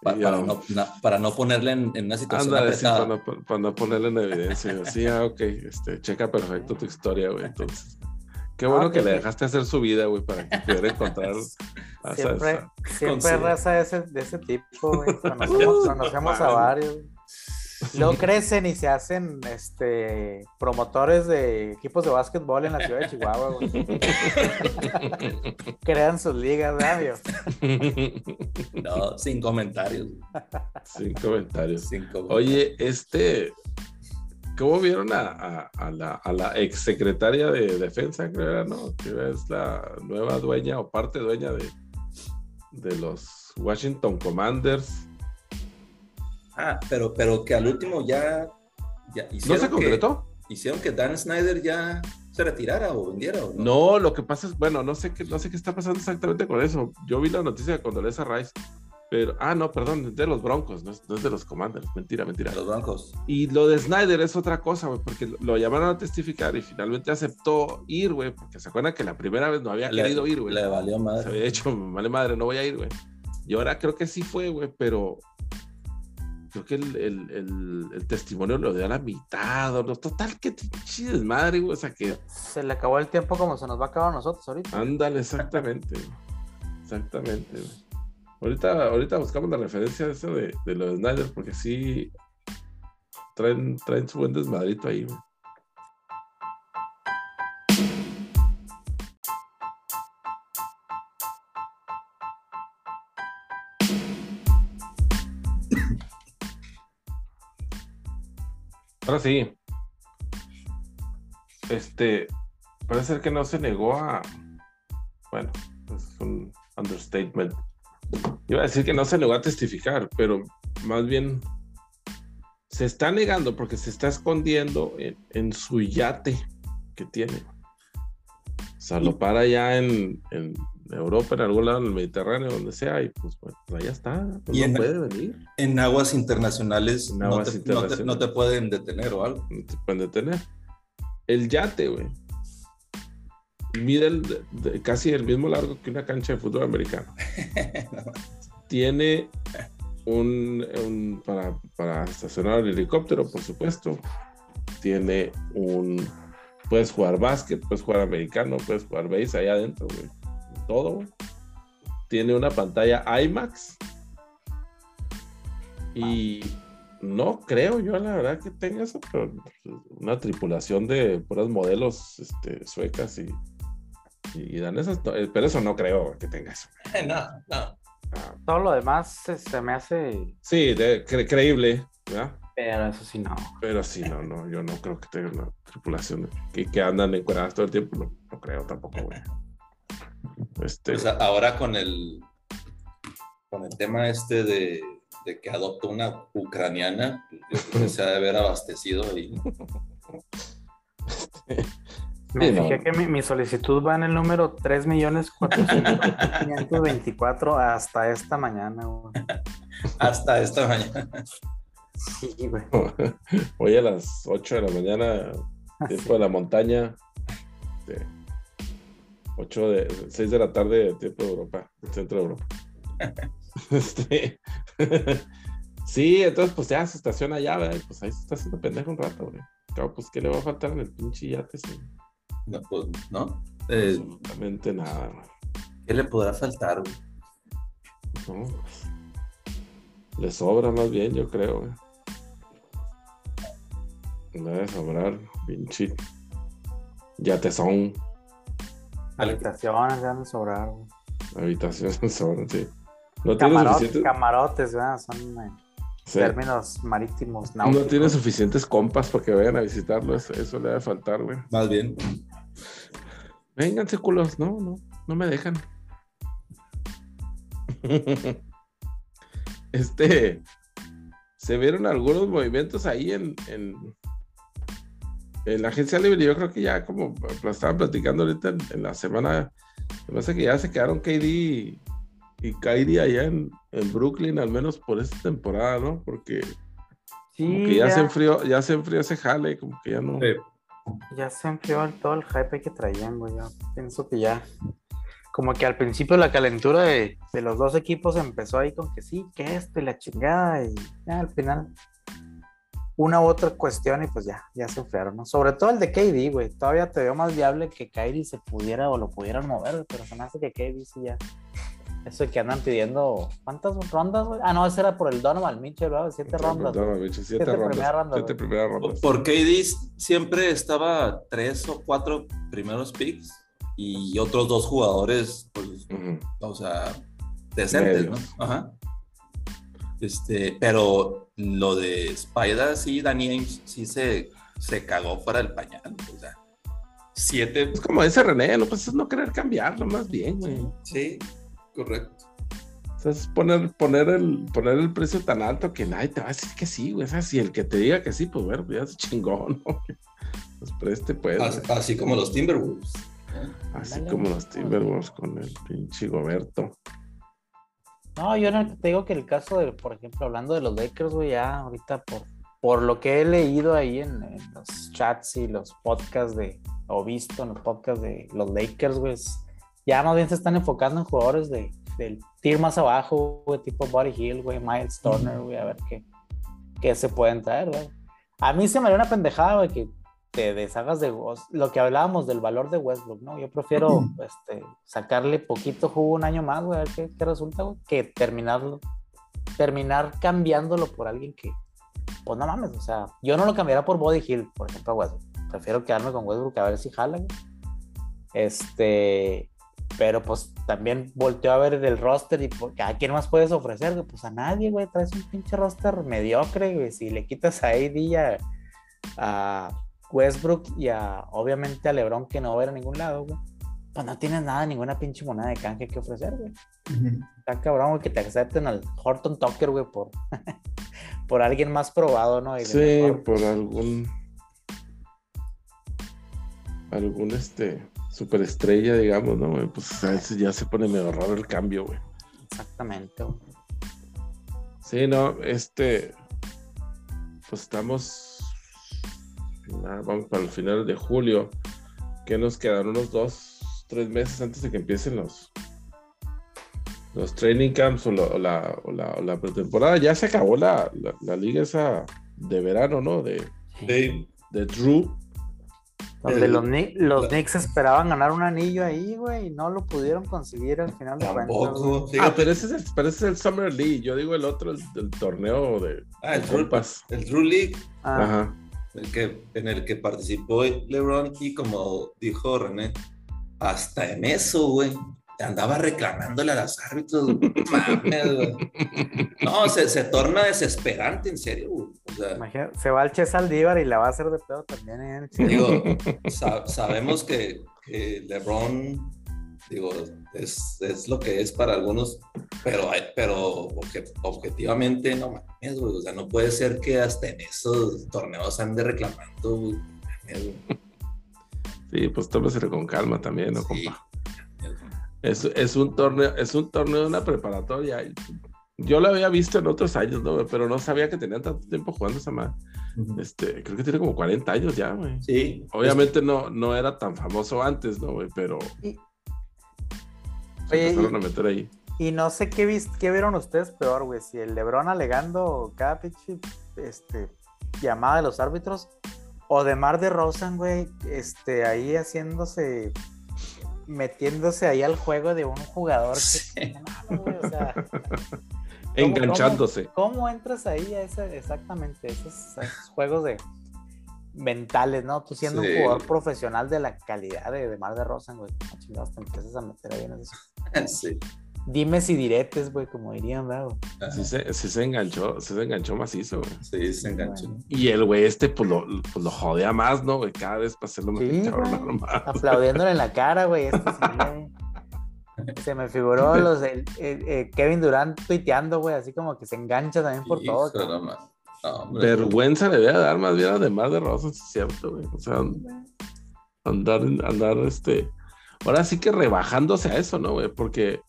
para, no, para, no, ponerle en, una situación apretada. para, no, ponerle en evidencia. sí, ah, ok, este, checa perfecto tu historia, güey. Entonces, qué bueno que le dejaste hacer su vida, güey, para que pudiera encontrar. siempre siempre raza de ese, de ese tipo, güey. Conocemos, conocemos a varios. Luego crecen y se hacen este promotores de equipos de básquetbol en la ciudad de Chihuahua, güey. Crean sus ligas, ¿verdad, No, sin comentarios. Sin comentarios. Sin comentarios. Oye, este, ¿Cómo vieron a, la, a la exsecretaria de Defensa, creo ¿no? Que es la nueva dueña o parte dueña de, de los Washington Commanders. Ah, pero, pero que al último ya, ya hicieron ¿No se concretó? Que, hicieron que Dan Snyder ya se retirara o vendiera. ¿o no? no? lo que pasa es, bueno, no sé qué, no sé qué está pasando exactamente con eso. Yo vi la noticia de Condoleezza Rice pero, ah, no, perdón, es de los Broncos, no es, de los Commanders. Mentira, mentira. Los Broncos. Y lo de Snyder es otra cosa, güey, porque lo llamaron a testificar y finalmente aceptó ir, güey, porque se acuerdan que la primera vez no había querido ir, güey. Le valió madre. Se había dicho, vale madre, no voy a ir, güey. Y ahora creo que sí fue, güey, pero creo que el, el, el, testimonio lo dio a la mitad, o no, total, que chides madre, güey, o sea que... Se le acabó el tiempo como se nos va a acabar a nosotros ahorita. Ándale, exactamente, exactamente, güey. Ahorita, ahorita buscamos la referencia de eso de, de lo de Snyder, porque sí traen, traen su buen desmadrito ahí. Ahora sí. Este, parece ser que no se negó a. Bueno, es un understatement Iba a decir que no se negó a testificar, pero más bien se está negando porque se está escondiendo en, su yate que tiene. O sea, lo para ya en, Europa, en algún lado, en el Mediterráneo, donde sea, y pues bueno, allá está. Pues y no puede venir. En aguas internacionales, no, te, pueden detener o algo. No te pueden detener. El yate, güey. Mide casi el mismo largo que una cancha de fútbol americano. tiene un, para, estacionar el helicóptero, por supuesto. Tiene un. Puedes jugar básquet, puedes jugar americano, puedes jugar base allá adentro, güey. Todo, Tiene una pantalla IMAX. Y no creo yo, la verdad, que tenga eso, pero una tripulación de puras modelos este, suecas y, y danesas. Eh, pero eso no creo que tenga eso. No, no. Todo lo demás se, me hace. Sí, creíble, ¿verdad? Pero eso sí no. Pero sí, no, no, yo no creo que tenga una tripulación que, que andan encuadradas todo el tiempo, no, creo tampoco, güey. Este... Pues ahora con el con el tema este de, de que adoptó una ucraniana, yo creo que se ha de haber abastecido ahí. Me fijé que mi, solicitud va en el número 3.400.524 hasta esta mañana, Hasta esta mañana. Sí, güey. Hoy a las 8 de la mañana, tiempo de la montaña. 8 de 6 de la tarde, tiempo de Europa, centro de Europa. Este, sí, entonces pues ya se estaciona allá, ¿verdad? Pues ahí se está haciendo pendejo un rato, güey. Claro, pues ¿qué le va a faltar en el pinche yate? Sí? No, pues, ¿no? Eh, Absolutamente nada. ¿Qué le podrá faltar? No, le sobra más bien, yo creo. Le debe sobrar, pinche. Ya te son. Habitaciones ya no sobrar. Habitaciones sobran, sí. No Camarotes, camarotes, ¿verdad? Son eh, términos marítimos. No tiene suficientes compas para que vayan a visitarlo. Eso, eso le debe faltar, güey. Más bien. Vénganse culos, no, no, no me dejan. este, se vieron algunos movimientos ahí en, en, la agencia libre. Yo creo que ya como lo estaban platicando ahorita en, la semana, me parece que ya se quedaron KD y, y Kyrie allá en, Brooklyn, al menos por esta temporada, ¿no? Porque como que ya, se enfrió, ya se enfrió ese jale, como que ya no. Ya se enfrió todo el hype que traían, güey. Yo pienso que ya. Como que al principio la calentura de, los dos equipos empezó ahí con que sí, que esto y la chingada. Y ya al final, una u otra cuestión y pues ya, ya se enfriaron, ¿no? Sobre todo el de KD, güey. Todavía te veo más viable que Kyrie se pudiera o lo pudieran mover, pero se me hace que KD sí ya. Eso que andan pidiendo, ¿cuántas rondas, güey? Ah, no, ese era por el Donovan Mitchell, ¿verdad? Siete rondas. Donovan Mitchell, siete, siete, rondas. rondas siete primeras rondas. Por KD siempre estaba tres o cuatro primeros picks y otros dos jugadores, pues, o sea, decentes, ¿no? Ajá. Este, pero lo de Spider, sí, Danny sí se, se cagó fuera del pañal. O sea, siete. Es como ese René, no pues es no querer cambiarlo más bien, güey. Sí, correcto. O sea, es poner, poner, el, poner el precio tan alto que nadie te va a decir que sí, güey. O sea, si el que te diga que sí, pues bueno, pues ya es chingón, ¿no? Pues preste, pues. Así, como los Timberwolves. Así como los Timberwolves con el pinche Goberto. No, yo no te digo que el caso de, por ejemplo, hablando de los Lakers, güey, ya ahorita por, por lo que he leído ahí en, los chats y los podcasts de, o visto en los podcasts de los Lakers, güey, ya más bien se están enfocando en jugadores de, del tier más abajo, güey, tipo Body Hill, güey, Miles Turner, güey, a ver qué, qué se pueden traer, güey. A mí se me dio una pendejada, güey, que te deshagas de lo que hablábamos del valor de Westbrook, ¿no? Yo prefiero este, sacarle poquito jugo un año más, güey, a ver qué, resulta, güey, que terminarlo, terminar cambiándolo por alguien que, pues no mames, o sea, yo no lo cambiaría por Body Hill, por ejemplo, Westbrook. Prefiero quedarme con Westbrook a ver si jala, Este, pero pues también volteó a ver el roster y pues, ¿a quién más puedes ofrecer? Pues a nadie, güey, traes un pinche roster mediocre, güey, si le quitas a AD a Westbrook y a, obviamente a LeBron que no va a ver a ningún lado, güey. Pues no tienes nada, ninguna pinche moneda de canje que ofrecer, güey. Está cabrón, güey, que te acepten al Horton Tucker, güey, por, por alguien más probado, ¿no? sí, por algún. Algún este superestrella, digamos, ¿no? Güey? Pues a veces ya se pone medio raro el cambio, güey. Exactamente, güey. Sí, no, este. Pues estamos vamos para el final de julio, que nos quedan unos dos, tres meses antes de que empiecen los, los training camps o, la, o, la, pretemporada. Ya se acabó la, la, liga esa de verano, ¿no? De, de, Drew. Donde los, los Knicks esperaban ganar un anillo ahí, güey, y no lo pudieron conseguir al final de cuentas. Ah, pero ese, es el, es el Summer League. Yo digo el otro, el, torneo de. Ah, el, Drew, el Drew League. Ah. Ajá el que, en el que participó LeBron y como dijo René, hasta en eso, güey, andaba reclamándole a los árbitros. no, se, se, torna desesperante, en serio. O sea, se va al Che Saldívar y la va a hacer de pedo también. ¿eh? Digo, sabemos que, que LeBron digo, es, es, lo que es para algunos, pero, pero objetivamente no mames, güey, o sea, no puede ser que hasta en esos torneos ande reclamando, güey. Sí, pues tómeselo con calma también, ¿no, compa? Es, es, un torneo, es un torneo de una preparatoria. Yo lo había visto en otros años, ¿no? Pero no sabía que tenían tanto tiempo jugando esa madre. Este, creo que tiene como 40 años ya, güey. Sí. Obviamente no, no era tan famoso antes, ¿no, güey? Pero y, no sé qué, qué vieron ustedes peor, güey. Si el Lebron alegando cada este, llamada de los árbitros. O de Mar de Rosan, güey, este, ahí haciéndose, metiéndose ahí al juego de un jugador. Enganchándose. Cómo, entras ahí a ese, exactamente, esos juegos de, mentales, ¿no? Tú siendo un jugador profesional de la calidad de, de Mar de Rosa, güey, chingados te empiezas a meter ahí en eso. sí. Dime si diretes, güey, como dirían, ¿verdad? Sí se, sí se enganchó, sí se enganchó macizo, güey. Sí, se enganchó. Y el güey este, pues lo, pues lo jodea más, ¿no, güey? Cada vez para hacerlo más sí, Aplaudiéndole en la cara, güey. Este Se me figuró los Kevin Durant tuiteando, güey, así como que se engancha también por todo. Vergüenza le voy a dar más bien además de Rosas, es cierto, güey. O sea, andar, andar, este. Ahora sí que rebajándose a eso, ¿no, güey? Porque,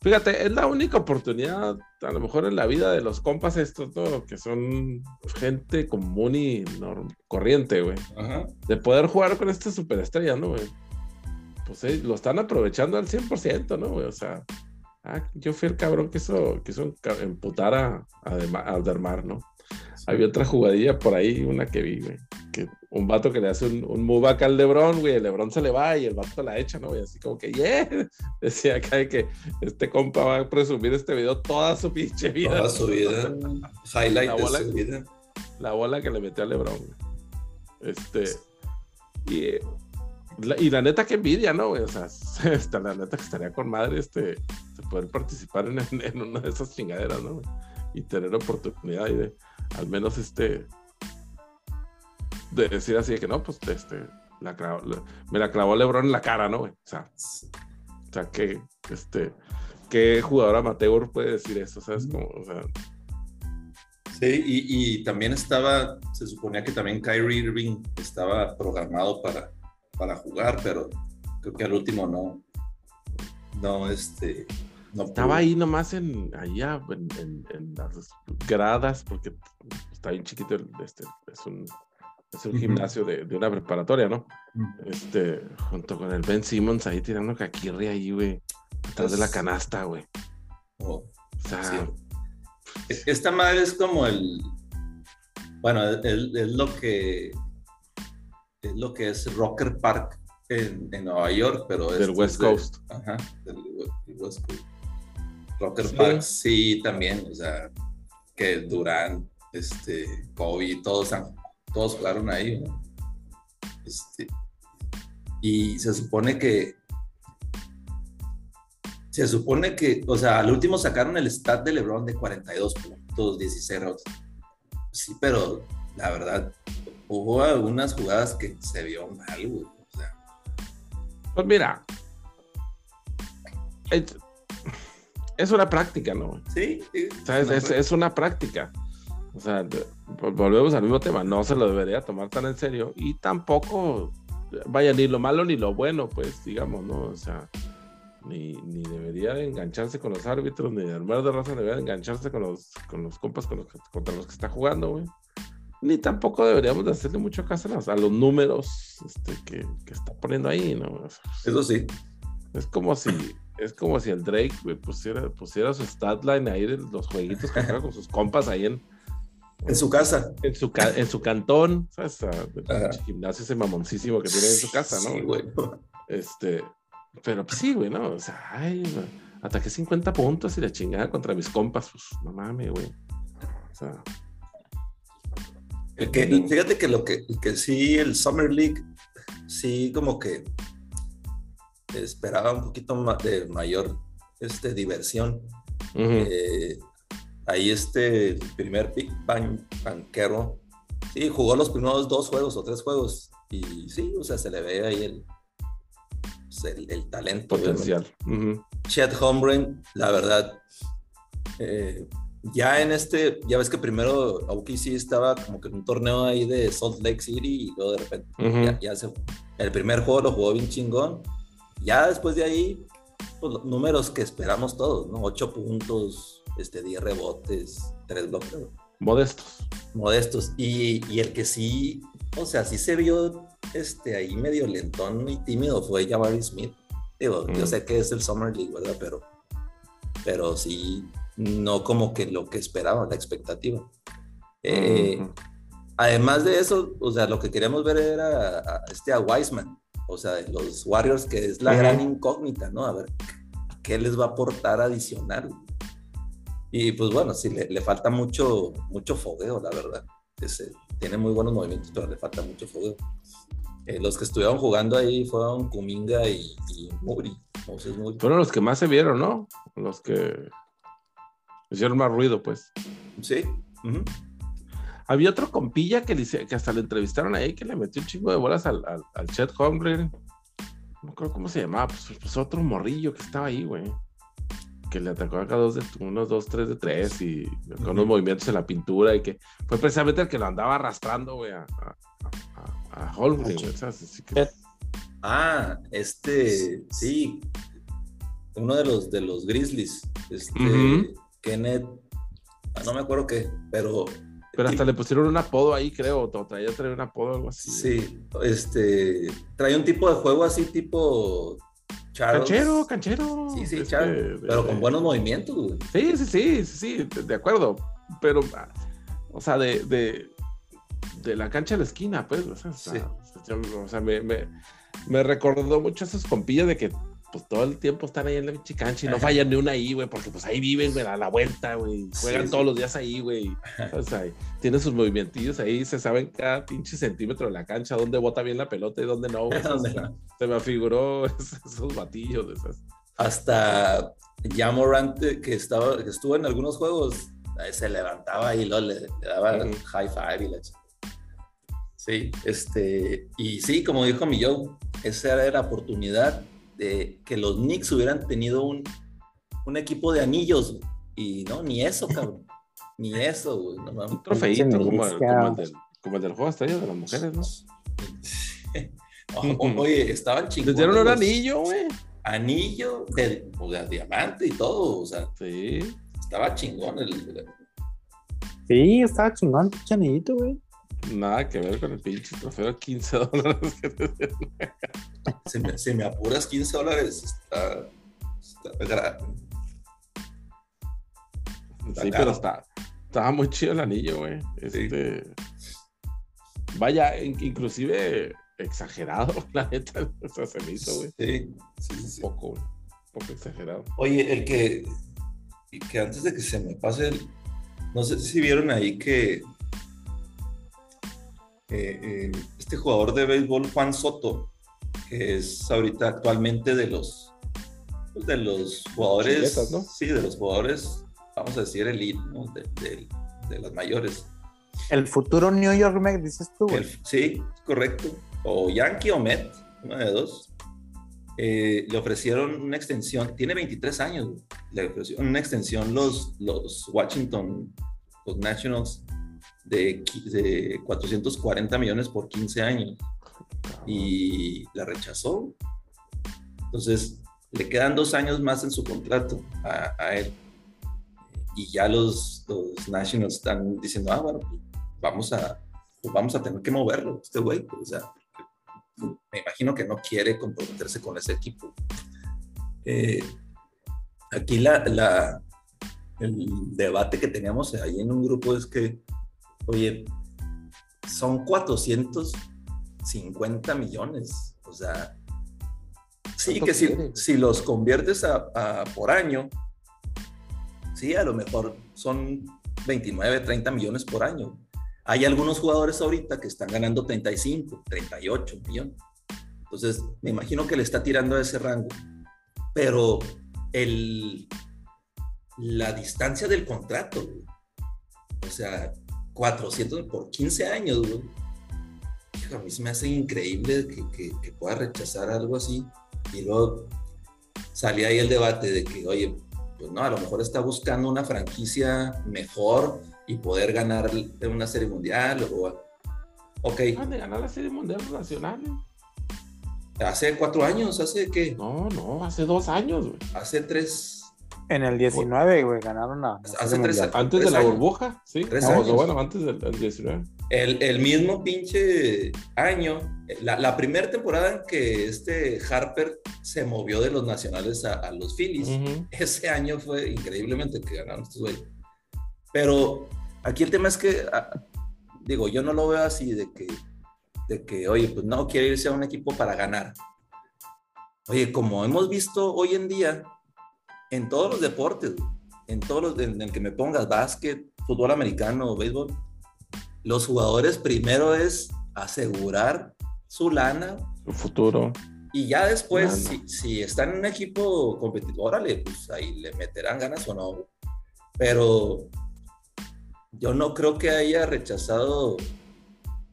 fíjate, es la única oportunidad, a lo mejor en la vida de los compas estos, todo que son gente común y corriente, güey. De poder jugar con esta superestrella, ¿no, güey? Pues eh, lo están aprovechando al 100%, ¿no, güey? O sea, Ah, yo fui el cabrón que hizo, que hizo emputar a, a, ¿no? Había otra jugadilla por ahí, una que vi, güey. que un vato que le hace un, un move acá al Lebron, güey, el Lebron se le va y el vato la echa, ¿no? Y así como que, yeah, decía acá que este compa va a presumir este video toda su pinche vida. Toda su vida. Highlight de su vida. La bola que le metió a Lebron. Este, y, y la neta que envidia, ¿no? O sea, está, la neta que estaría con madre este, de poder participar en, en una de esas chingaderas, ¿no? Y tener oportunidad y de al menos este de decir así de que no, pues este, la me la clavó Lebron en la cara, ¿no? O sea, o sea que, este, ¿qué jugador amateur puede decir eso? ¿Sabes? Como, o sea, Sí, y, también estaba, se suponía que también Kyrie Irving estaba programado para, para jugar, pero creo que al último no, no, este, no Estaba ahí nomás en, allá, en, en, las gradas, porque está bien chiquito, este, es un es un gimnasio de, de, una preparatoria, ¿no? Este, junto con el Ben Simmons ahí tirando caquirri ahí, güey, atrás de la canasta, güey. Oh, o sea, esta madre es como el, bueno, es, lo que es lo que es Rocker Park en, en Nueva York, pero del West Coast. ajá, del, West Coast. Rocker Park, sí, también, o sea, que Durán, este, Kobe, todos han todos jugaron ahí. Este, y se supone que se supone que, o sea, al último sacaron el stat de LeBron de 42 puntos, 16 rounds. Sí, pero la verdad, hubo algunas jugadas que se vio mal, güey. O sea. Pues mira, es, una práctica, ¿no? Sí. es, una práctica. O sea, volvemos al mismo tema, no se lo debería tomar tan en serio y tampoco, vaya, ni lo malo ni lo bueno, pues, digamos, ¿no? O sea, ni, ni debería engancharse con los árbitros, ni el de raza debería engancharse con los, con los compas con los, contra los que está jugando, güey. Ni tampoco deberíamos de hacerle mucho caso a los, números este, que, que, está poniendo ahí, ¿no? Eso sí. Es como si, es como si el Drake pusiera, pusiera su statline ahí de los jueguitos que juega con sus compas ahí en, en su casa. En su, en su cantón, ¿sabes? El gimnasio ese mamoncísimo que tiene en su casa, ¿no? Sí, güey. Este, pero pues sí, güey, ¿no? O sea, ay, ataqué 50 puntos y la chingada contra mis compas, pues no mames, güey. O sea. El que, fíjate que lo que, que sí, el Summer League, sí, como que esperaba un poquito más de mayor este, diversión. eh, ahí este primer pick banquero, sí, jugó los primeros dos juegos o tres juegos y sí, o sea, se le ve ahí el, pues, el, talento. Potencial. Chad la verdad, eh, ya en este, ya ves que primero sí estaba como que en un torneo ahí de Salt Lake City y luego de repente ya, se, el primer juego lo jugó bien chingón. Ya después de ahí, pues los números que esperamos todos, ¿no? Ocho puntos, este, 10 rebotes, 3 bloques. Modestos. Modestos. Y, y, el que sí, o sea, sí se vio este, ahí medio lentón y tímido fue Jabari Smith. Digo, yo mm. sé que es el Summer League, ¿verdad? Pero, pero sí, no como que lo que esperaba, la expectativa. Eh, además de eso, o sea, lo que queríamos ver era a, este a Wiseman, o sea, los Warriors, que es la gran incógnita, ¿no? A ver, ¿qué les va a aportar adicional? Y pues bueno, sí, le, falta mucho, mucho fogueo, la verdad. Ese, tiene muy buenos movimientos, pero le falta mucho fogueo. Eh, los que estuvieron jugando ahí fueron Kuminga y, Muri, Fueron los que más se vieron, ¿no? Los que hicieron más ruido, pues. Sí. Había otro compilla que, que hasta le entrevistaron ahí que le metió un chingo de bolas al, al, al Chet Holmgren. No creo cómo se llamaba, pues, pues otro morrillo que estaba ahí, güey. Que le atacó acá dos de, unos dos, tres de tres y con unos movimientos en la pintura y que fue precisamente el que lo andaba arrastrando, güey, a, a, a, Holmgren, Ah, este, sí, uno de los de los Grizzlies, este, Kenneth, ah, no me acuerdo qué, pero pero hasta le pusieron un apodo ahí, creo, o traía traer un apodo o algo así. Sí, este, trae un tipo de juego así, tipo Canchero, canchero. Sí, sí, este, pero con buenos movimientos, güey. Sí, sí, sí, sí, de acuerdo. Pero, o sea, de, de la cancha a la esquina, pues. O sea, o sea me, me, me, recordó mucho esos compillas de que pues todo el tiempo están ahí en la pinche cancha y no fallan ni una ahí, güey, porque pues ahí viven, güey, a la vuelta, güey. Juegan todos los días ahí, güey. O sea, tienen sus movimientos ahí, se saben cada pinche centímetro de la cancha, dónde bota bien la pelota y dónde no, güey. Se me afiguró esos batillos esas. Hasta Jamorant, que, estaba, que estuvo en algunos juegos, se levantaba y lo, le, daba high five y la Sí, este, y sí, como dijo mi Joe, esa era la oportunidad de que los Knicks hubieran tenido un, un equipo de anillos, y no, ni eso, cabrón, ni eso, güey. No, un trofeito como, el, como, el del, como el del juego de las mujeres, ¿no? oye, estaban chingones. Les dieron un anillo, güey. Anillo de, o sea, diamante y todo, o sea. Sí. Estaba chingón el. Sí, estaba chingón anillito, güey. Nada que ver con el pinche trofeo de 15 dólares. si, me, si me apuras 15 dólares, está, está, Sí, pero está, estaba muy chido el anillo, güey. Este, Vaya, inclusive exagerado, la neta. O sea, se me hizo, güey. Sí, sí, sí. Un poco, un poco exagerado. Oye, el que, que antes de que se me pase el, no sé si vieron ahí que eh, eh, este jugador de béisbol, Juan Soto, que es ahorita actualmente de los, pues, de los jugadores, sí, de los jugadores, vamos a decir, elite, ¿no? de, de, las mayores. El futuro New York Met, dices tú. sí, correcto. O Yankee o Met, una de dos. Eh, le ofrecieron una extensión, tiene 23 años, le ofrecieron una extensión los, los Washington, los Nationals, de, 440 millones por 15 años y la rechazó. Entonces, le quedan dos años más en su contrato a, él. Y ya los, los, Nationals están diciendo, ah, bueno, vamos a, pues, vamos a tener que moverlo, este güey. O sea, me imagino que no quiere comprometerse con ese equipo. Eh, aquí la, la, el debate que teníamos ahí en un grupo es que Oye, son 450 millones. O sea, sí que si, si, los conviertes a, por año, sí, a lo mejor son 29, 30 millones por año. Hay algunos jugadores ahorita que están ganando 35, 38 millones. Entonces, me imagino que le está tirando a ese rango. Pero el, la distancia del contrato, o sea, 400 por 15 años, güey. A mí se me hace increíble que, que, pueda rechazar algo así. Y luego salía ahí el debate de que, oye, pues no, a lo mejor está buscando una franquicia mejor y poder ganar una serie mundial o... Ok. de ganar la serie mundial nacional? Hace cuatro años, hace qué? No, no, hace dos años, güey. Hace tres, en el 19, güey, ganaron la. Hace tres, Antes de la burbuja, sí. Tres años. bueno, antes del, 19. El, el, mismo pinche año, la, la primera temporada en que este Harper se movió de los nacionales a, los Phillies, ese año fue increíblemente que ganaron estos güeyes. Pero aquí el tema es que, ah, digo, yo no lo veo así de que, de que, oye, pues no, quiere irse a un equipo para ganar. Oye, como hemos visto hoy en día, en todos los deportes, en todos los en el que me pongas, básquet, fútbol americano, béisbol, los jugadores primero es asegurar su lana. Su futuro. Y ya después, si, si, están en un equipo competitivo, órale, pues ahí le meterán ganas o no. Pero yo no creo que haya rechazado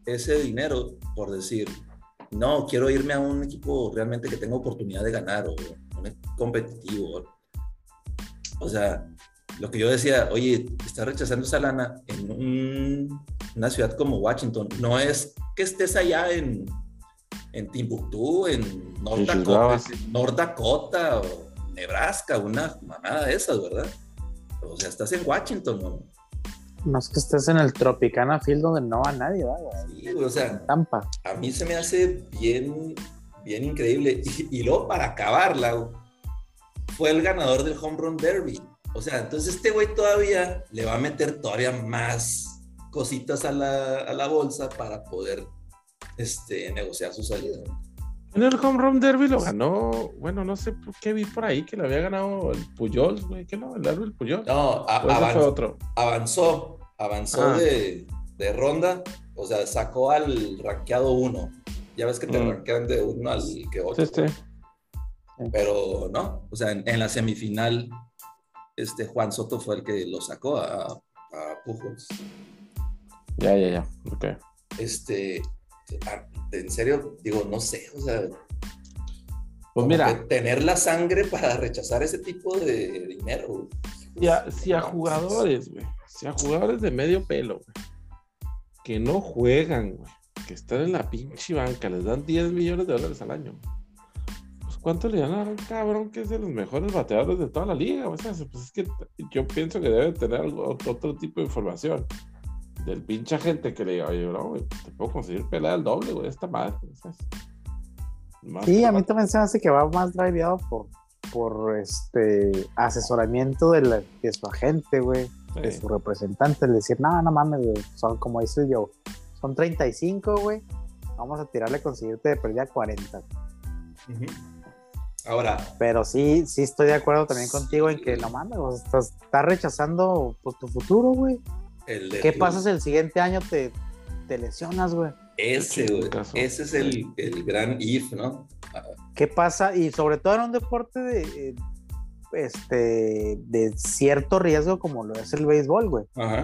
ese dinero por decir, no, quiero irme a un equipo realmente que tenga oportunidad de ganar o un competitivo. O sea, lo que yo decía, oye, está rechazando esa lana en una ciudad como Washington. No es que estés allá en, en Timbuktu, en North Dakota, o Nebraska, una mamada de esas, ¿verdad? O sea, estás en Washington, ¿no? No es que estés en el Tropicana Field donde no va nadie, ¿verdad? Sí, o sea, Tampa. a mí se me hace bien, bien increíble. Y, y luego para acabarla, fue el ganador del Home Run Derby. O sea, entonces este güey todavía le va a meter todavía más, cositas a la, a la bolsa para poder este, negociar su salida. En el Home Run Derby lo ganó, bueno, no sé por qué vi por ahí que le había ganado el Puyol, güey, ¿qué no? El árbol Puyol. No, avanzó, otro. avanzó, avanzó ah. de, de, ronda, o sea, sacó al rankeado uno. Ya ves que te mm. rankean de uno al que otro. Sí, sí. Pero no, o sea, en, la semifinal, este Juan Soto fue el que lo sacó a, a Pujos. Ya, ya, ya, ok. Este, en serio, digo, no sé, o sea. Pues mira. Tener la sangre para rechazar ese tipo de dinero. Ya, si a jugadores, güey, si a jugadores de medio pelo, güey, que no juegan, güey, que están en la pinche banca, les dan 10 millones de dólares al año. Pues cuánto le dan a un cabrón que es de los mejores bateadores de toda la liga, o sea, pues es que yo pienso que debe tener algo, otro tipo de información del pinche gente que le diga, oye, bro, te puedo conseguir pelea al doble, güey, esta madre. sí, a mí también se me hace que va más driveado por, por este asesoramiento de, la, de su agente, güey, de su representante, el decir, no, no mames, son como dice yo, son 35, güey, vamos a tirarle a conseguirte de pérdida 40. Ahora. Pero sí, sí estoy de acuerdo también contigo en que no mames, estás, estás rechazando pues, tu futuro, güey. ¿Qué pasa si el siguiente año te, te lesionas, güey? Ese, güey. Ese es el, el, gran if, ¿no? ¿Qué pasa? Y sobre todo en un deporte de, este, de cierto riesgo como lo es el béisbol, güey. Ajá,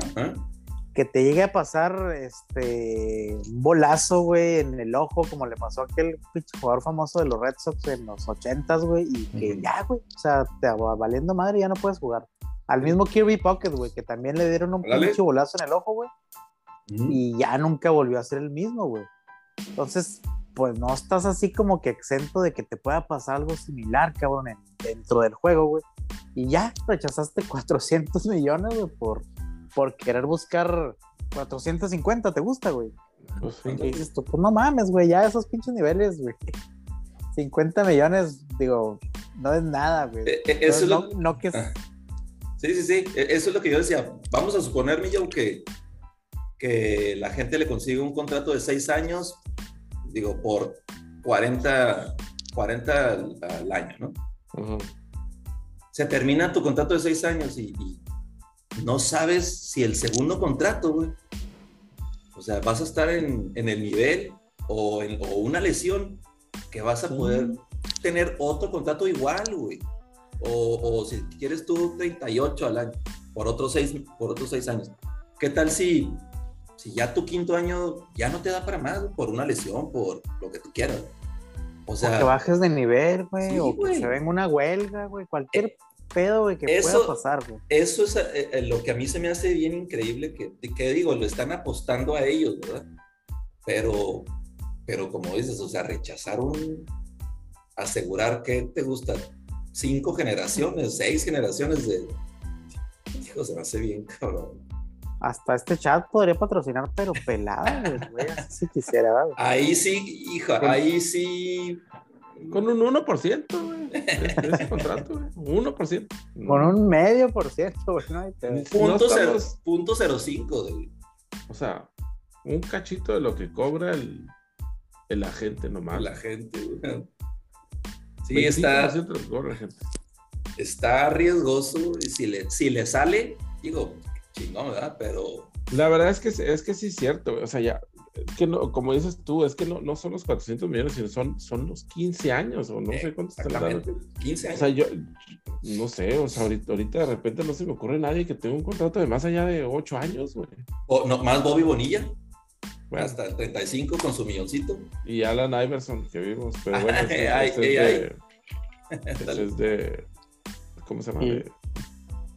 Que te llegue a pasar este, un bolazo, güey, en el ojo, como le pasó a aquel jugador famoso de los Red Sox en los ochentas, güey, y que ya, güey, o sea, te va valiendo madre y ya no puedes jugar. Al mismo Kirby Pocket, güey, que también le dieron un pinche bolazo en el ojo, güey. Y ya nunca volvió a ser el mismo, güey. Entonces, pues no estás así como que exento de que te pueda pasar algo similar, cabrón, dentro del juego, güey. Y ya rechazaste 400 millones, güey, por, por querer buscar 450, ¿te gusta, güey? Pues, sí. dices tú, pues no mames, güey, ya esos pinches niveles, güey. 50 millones, digo, no es nada, güey. Eh, eh, eso no, no, que... Ah. Sí, sí, sí. E, eso es lo que yo decía. Vamos a suponer, Millo, que, que la gente le consigue un contrato de seis años, digo, por 40, 40 al, año, ¿no? Se termina tu contrato de seis años y, no sabes si el segundo contrato, güey, o sea, vas a estar en, en el nivel o, en, o una lesión que vas a poder tener otro contrato igual, güey o, si quieres tú 38 al año, por otros seis, por otros seis años. ¿Qué tal si, si ya tu quinto año ya no te da para más, por una lesión, por lo que tú quieras? O sea, que bajes de nivel, güey, o que se venga una huelga, güey, cualquier pedo, güey, que pueda pasar, güey. Eso es eh, eh, lo que a mí se me hace bien increíble, que, que digo, lo están apostando a ellos, ¿verdad? Pero, pero como dices, o sea, rechazar un, asegurar que te gusta cinco generaciones, seis generaciones de... Hijo, se me hace bien, cabrón. Hasta este chat podría patrocinar, pero pelado, güey, si quisiera. Ahí sí, hija, ahí sí. Con un 1%, güey. Ese contrato, güey. 1%. Con un medio por ciento, güey. punto, punto 05, güey. O sea, un cachito de lo que cobra el, el agente nomás. El agente, güey. Sí, está. Está riesgoso y si le, si le sale, digo, chingón, ¿verdad? Pero. La verdad es que, es que sí es cierto, o sea, ya, que no, como dices tú, es que no, no son los 400 millones, sino son, son los 15 años, o no sé cuántos están dando. 15 años. O sea, yo, no sé, o sea, ahorita, ahorita, de repente no se me ocurre nadie que tenga un contrato de más allá de 8 años, güey. O no, más Bobby Bonilla. Hasta el 35 con su milloncito. Y Alan Iverson, que vimos, pero bueno, este, este es, de, es de. ¿Cómo se llama?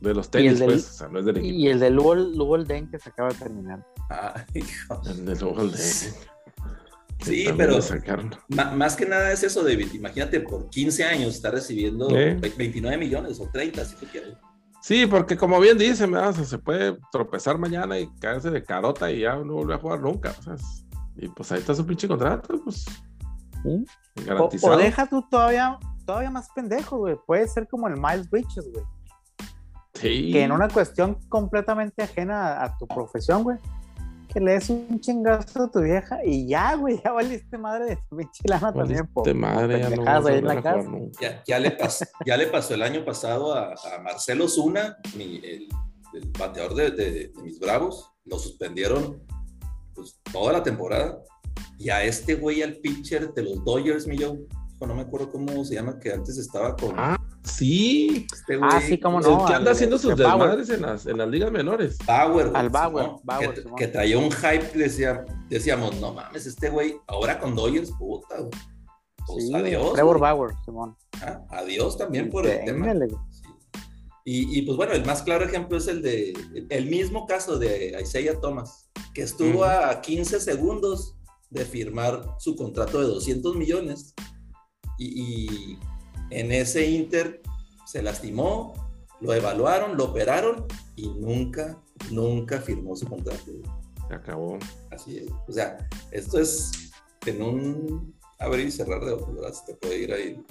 De, los tenis, pues, o sea, no es del equipo. Y el de Luol Den que se acaba de terminar. Hijo. El de. Sí, pero más que nada es eso, David. Imagínate, por 15 años está recibiendo 29 millones o 30, si tú quieres. Sí, porque como bien dice, se puede tropezar mañana y caerse de carota y ya no vuelve a jugar nunca. y pues ahí está su pinche contrato, pues. O, deja tú todavía, todavía más pendejo, güey. Puede ser como el Miles Bridges, güey. Sí. Que en una cuestión completamente ajena a, tu profesión, güey. Que le des un chingazo a tu vieja y ya, güey, ya valiste madre de tu pinche lana también. Por, madre, ya, no ahí en la casa. Ya, ya, le pasó, ya le pasó el año pasado a, a Marcelo Zuna, mi, el, el, bateador de, de, mis Bravos, lo suspendieron pues, toda la temporada. Y a este güey, al pitcher de los Dodgers, mi yo, no me acuerdo cómo se llama, que antes estaba con. Ah, sí. Este ah, sí, cómo no. El que anda haciendo sus desmadres en las, en las ligas menores. Bauer. Al Bauer. que, que, traía un hype, decía, decíamos, no mames, este güey, ahora con Dodgers, puta, güey. Pues adiós. Trevor Bauer, Simón. Ah, adiós también por el tema. Y, y, pues bueno, el más claro ejemplo es el de el mismo caso de Isaiah Thomas, que estuvo a 15 segundos de firmar su contrato de 200 millones y, en ese Inter se lastimó, lo evaluaron, lo operaron y nunca, nunca firmó su contrato. Se acabó. Así es. O sea, esto es en un abrir y cerrar de ojos, ¿verdad? Se te puede ir ahí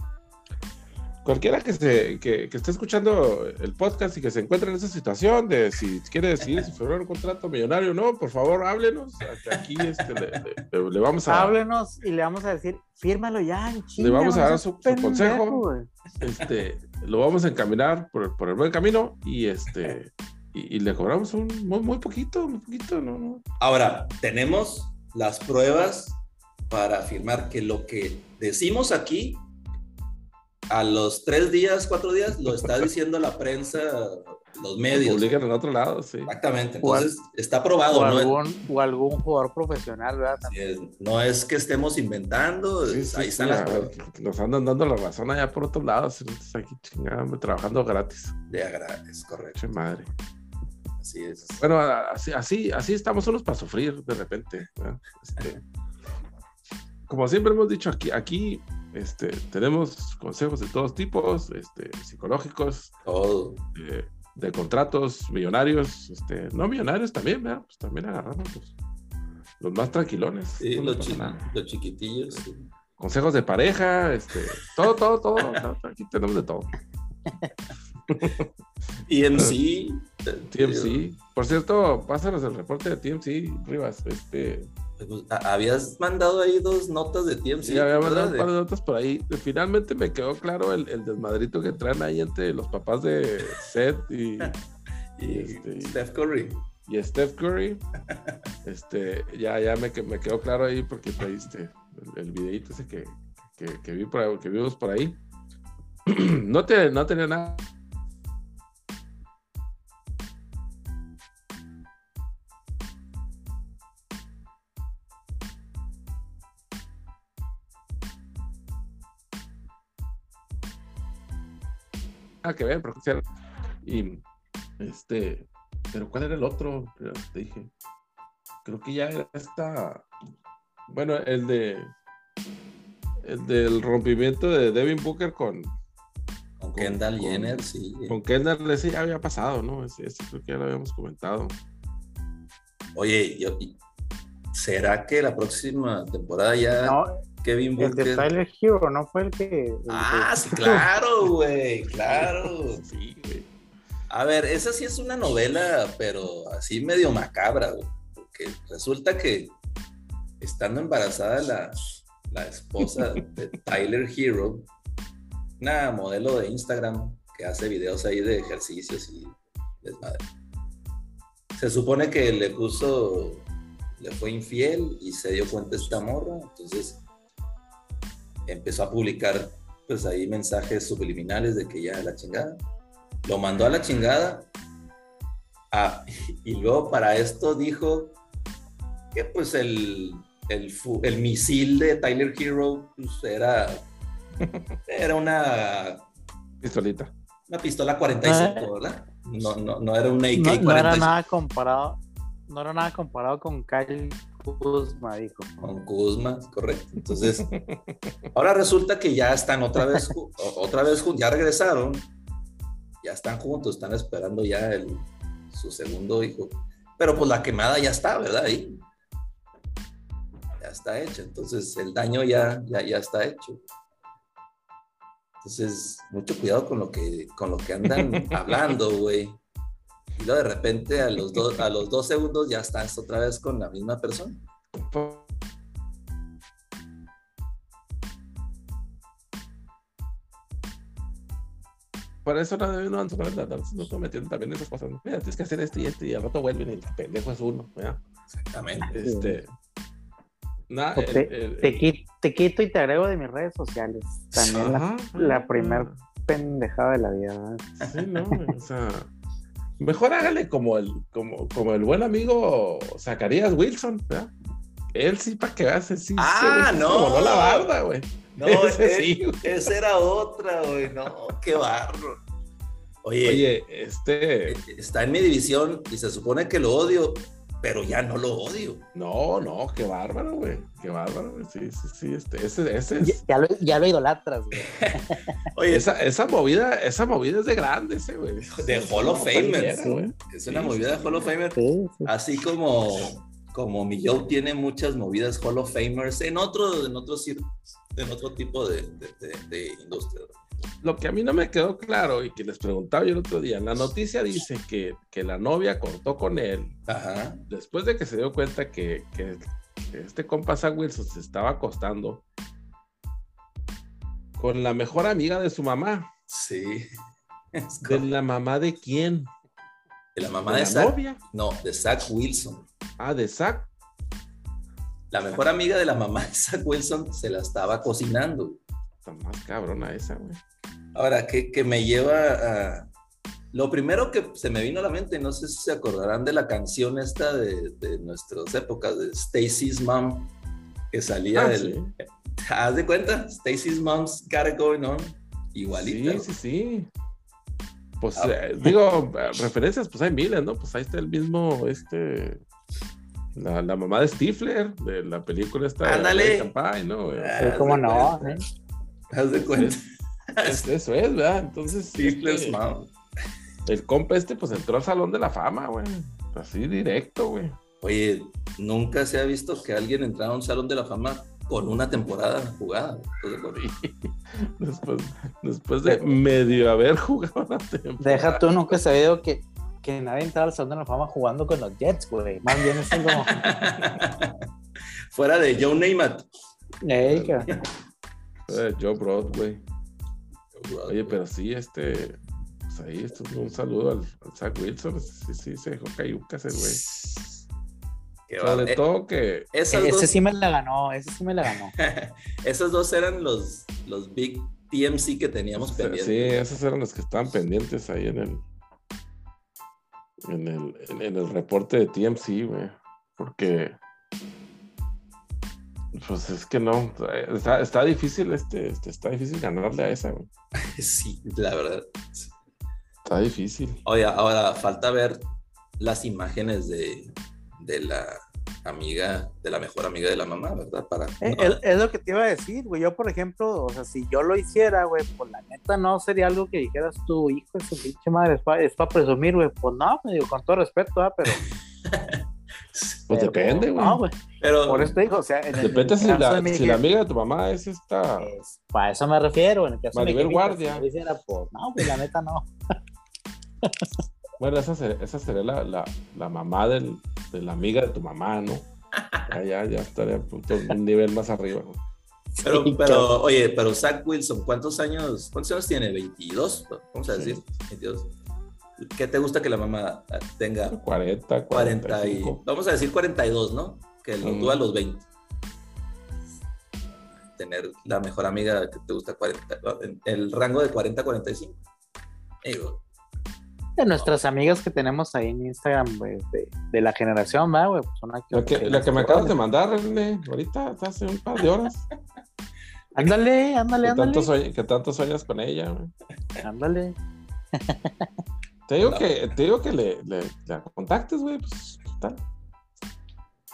cualquiera que, se, que, esté escuchando el podcast y que se encuentre en esa situación de si quiere decidir si firmar un contrato millonario o no, por favor háblenos. Aquí este, le, vamos a. Háblenos y le vamos a decir, fírmalo ya en Le vamos a dar su, consejo. Este, lo vamos a encaminar por, por el buen camino y este. Y, le cobramos un muy, muy poquito, muy poquito, no, no. Ahora, tenemos las pruebas para afirmar que lo que decimos aquí a los tres días, cuatro días, lo está diciendo la prensa, los medios. Publican en otro lado, sí. Exactamente. Entonces, está probado. O, algún, o algún jugador profesional, ¿verdad? no es que estemos inventando, ahí están las Nos andan dando la razón allá por otro lado, aquí chingando, trabajando gratis. De gratis, correcto. madre. Así es. Bueno, así, así, así estamos solos para sufrir de repente. Este, como siempre hemos dicho aquí, aquí este, tenemos consejos de todos tipos, este, psicológicos, eh, de contratos millonarios, este, no millonarios también, Pues también agarramos los, más tranquilos Sí, los, chiquitillos. Consejos de pareja, este, todo, todo, todo. aquí tenemos de todo. TMC. TMC. Por cierto, pásanos el reporte de TMC, Rivas. Este, habías mandado ahí dos notas de TMC. Sí, había mandado un par de notas por ahí. Finalmente me quedó claro el, el desmadrito que traen ahí entre los papás de Seth y, y, este, Steph Curry. Y Steph Curry. este, ya, ya me, me quedó claro ahí porque traíste el, el videito ese que, que, que, vi por, que vimos por ahí. no, te, no tenía nada que ver, pero y este, pero ¿cuál era el otro? Te dije, creo que ya era esta, bueno, el de, el del rompimiento de Devin Booker con, con Kendall Jenner, sí. Con Kendall, ese ya había pasado, ¿no? Ese, creo que ya lo habíamos comentado. Oye, yo, ¿será que la próxima temporada ya Kevin Booker. El de Tyler Hero, ¿no fue el que. ah, sí, claro, güey, claro. sí, güey. A ver, esa sí es una novela, pero así medio macabra, güey. Porque resulta que estando embarazada la, la esposa de Tyler Hero, una modelo de Instagram que hace videos ahí de ejercicios y desmadre. Se supone que le puso, le fue infiel y se dio cuenta esta morra, entonces empezó a publicar pues ahí mensajes subliminales de que ya la chingada. Lo mandó a la chingada. Ah, y luego para esto dijo que pues el, el, misil de Tyler Hero pues, era, era una pistolita. Una pistola 45, ah. ¿verdad? No, no, no era una AK-45. No, no, era nada comparado, no era nada comparado con Kyle Kuzma, dijo. Con Kuzma, correcto. Entonces, ahora resulta que ya están otra vez, otra vez, ya regresaron, ya están juntos, están esperando ya el, su segundo hijo. Pero pues la quemada ya está, ¿verdad? Ahí. Ya está hecha. Entonces, el daño ya, ya, ya está hecho. Entonces, mucho cuidado con lo que, con lo que andan hablando, güey. Y luego de repente a los, dos a los dos segundos ya estás otra vez con la misma persona. Por eso no, no, no, no estoy metiendo también esas cosas. Mira, tienes que hacer esto y esto y al rato vuelven y el pendejo es uno. Exactamente. Este, te, quito, y te agrego de mis redes sociales. También la, la primer pendejada de la vida. Sí, no, o sea, mejor hágale como el, como, como el buen amigo Zacarías Wilson, ¿verdad? Él sí, para que hace, sí. Ah, no. no la barda, güey. No, ese, sí, esa era otra, güey. No, qué barro. Oye, Oye, este. Está en mi división y se supone que lo odio, pero ya no lo odio. No, no, qué bárbaro, güey. Qué bárbaro, güey. Sí, sí, sí. Este, ese, ese es... ya, lo, ya lo idolatras, güey. Oye, esa, esa, movida, esa movida es de grande, ese, güey. De Hall of Famer. Es una movida de Hall of Famer. Así como, como mi Joe tiene muchas movidas Hall of Famers en otro, en otro, en otro tipo de, de, de industria lo que a mí no me quedó claro y que les preguntaba yo el otro día, la noticia dice que, que la novia cortó con él después de que se dio cuenta que, que, este compa Sam Wilson se estaba acostando con la mejor amiga de su mamá. Sí. ¿De la mamá de quién? De la mamá de, la novia. No, de Zach Wilson. Ah, de Zach. La mejor amiga de la mamá de Zach Wilson se la estaba cocinando. Está más cabrona esa, güey. Ahora, que, me lleva a... Lo primero que se me vino a la mente, no sé si se acordarán de la canción esta de, nuestras épocas, de Stacy's Mom, que salía ah, del... ¿Haz de cuenta? Stacy's Mom's Got It Going On. Igualito. Sí, sí, sí. Pues ah. eh, digo, referencias, pues hay miles, ¿no? Pues ahí está el mismo, este, la, mamá de Stifler, de la película esta. Ándale. ¿no? ¿Cómo no? ¿eh? Haz de cuenta. Eso es, ¿verdad? Entonces. Este, el compa este, pues entró al Salón de la Fama, güey. Así directo, güey. Oye, nunca se ha visto que alguien entrara a un Salón de la Fama con una temporada jugada. Después, después de medio haber jugado una temporada. Deja tú, nunca se ha visto que, que nadie entrara al Salón de la Fama jugando con los Jets, güey. Más bien es como. Fuera de Joe Namath. Ey, Joe Broadway. Oye, pero sí, este. Pues ahí, esto es un saludo al, Zach Wilson. Sí, sí, se dejó cayucas el güey. Sobre eh, todo que. ese sí me la ganó, ese sí me la ganó. esos dos eran los, los big TMC que teníamos pendientes. Sí, esos eran los que estaban pendientes ahí en el. En el, en el reporte de TMC, güey. Porque pues es que no, está, difícil este, este, está difícil ganarle a esa, güey. Sí, la verdad. Está difícil. Oye, ahora falta ver las imágenes de, de la amiga, de la mejor amiga de la mamá, ¿verdad? Para, eh, es, lo que te iba a decir, güey. Yo, por ejemplo, o sea, si yo lo hiciera, güey, pues la neta no sería algo que dijeras tú, hijo de su pinche madre, es para presumir, güey. Pues no, me digo, con todo respeto, ¿ah? Pero. Pues depende, güey. No, güey. Pero por eso te digo, o sea, depende si, la, si la amiga de tu mamá es esta. para eso me refiero. En el caso Maribel Guardia. pues, no, pues la neta no. bueno, esa, sería, esa sería la, la, la mamá del, de la amiga de tu mamá, ¿no? Ya, ya, ya estaría un nivel más arriba, ¿no? Pero, pero, oye, pero Zach Wilson, ¿cuántos años, cuántos años tiene? ¿22? Vamos a decir, 22. ¿Qué te gusta que la mamá tenga? 40, 40 y, vamos a decir 42, ¿no? Que lo tuvo a los 20. Tener la mejor amiga que te gusta 40, el rango de 40 a 45. Digo, de nuestras amigas que tenemos ahí en Instagram, güey, de, la generación, ¿va, güey? Pues la que, la que me acabas de mandar, René, ahorita, hace un par de horas. ándale, ándale, ándale. Tanto que tanto sueñas con ella, güey. Ándale. Te digo que, te digo que le, le, contactes, güey, pues total.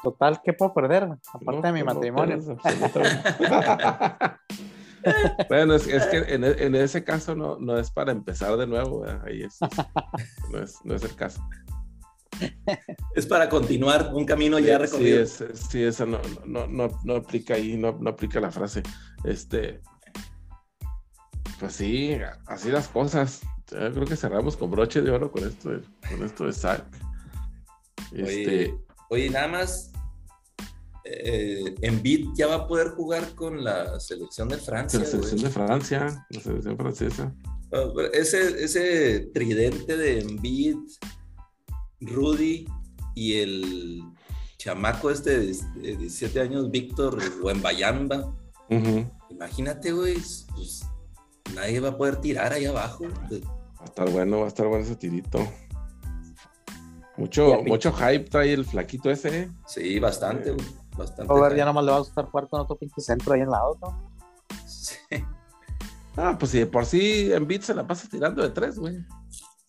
Total, ¿qué puedo perder? Aparte de mi matrimonio. bueno, es, es que en, en, ese caso no, no, es para empezar de nuevo, ahí es, no, es, no es el caso. Es para continuar un camino ya recorrido. Sí, es, sí esa no, no, no, no aplica ahí, no, no aplica la frase. Este, pues sí, así las cosas. Yo creo que cerramos con broche de oro con esto de, con esto de Zack. Este... Oye, nada más. Eh, Envid ya va a poder jugar con la selección de Francia. La selección de Francia, la selección francesa. Ah, ese, ese tridente de Envid, Rudy y el chamaco este de 17 años, Víctor Wembayamba. Imagínate, güey, pues nadie va a poder tirar ahí abajo. Va a estar bueno, va a estar bueno ese tirito. Mucho, mucho hype trae el flaquito ese. ¿eh? Sí, bastante, güey. Bastante. A ver, ya nomás le va a gustar jugar con otro pinche centro ahí en lado, ¿no? Sí. Ah, pues si de por sí en beat se la pasa tirando de tres, güey.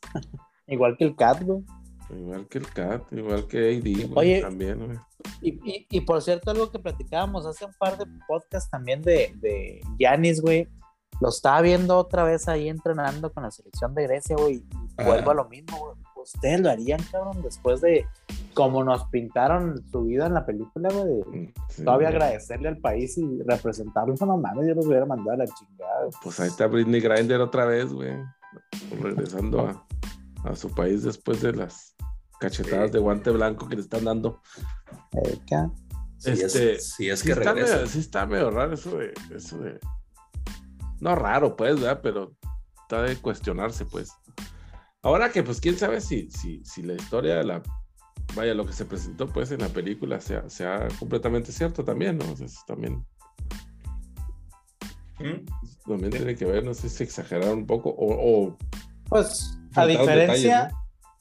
Igual que el Cat, güey. Igual que el Cat, igual que AD, güey. También, güey. Y, y, por cierto, algo que platicábamos hace un par de podcasts también de, de Giannis, güey. Lo estaba viendo otra vez ahí entrenando con la selección de Grecia, güey. Y vuelvo a lo mismo, güey. Ustedes lo harían, cabrón, después de como nos pintaron su vida en la película, güey. todavía agradecerle al país y representarlo. No mames, yo los hubiera mandado a la chingada. Pues ahí está Britney Grinder otra vez, güey. Regresando a, a, su país después de las cachetadas de guante blanco que le están dando. Este, si es, que está medio, sí está medio raro eso de, eso de. No raro, pues, ¿verdad? Pero está de cuestionarse, pues. Ahora que, pues, quién sabe si, si, si la historia de la. Vaya, lo que se presentó, pues, en la película sea, sea completamente cierto también, ¿no? O sea, eso también. ¿Mm? También tiene que ver, no sé si exageraron un poco o. pues, a diferencia.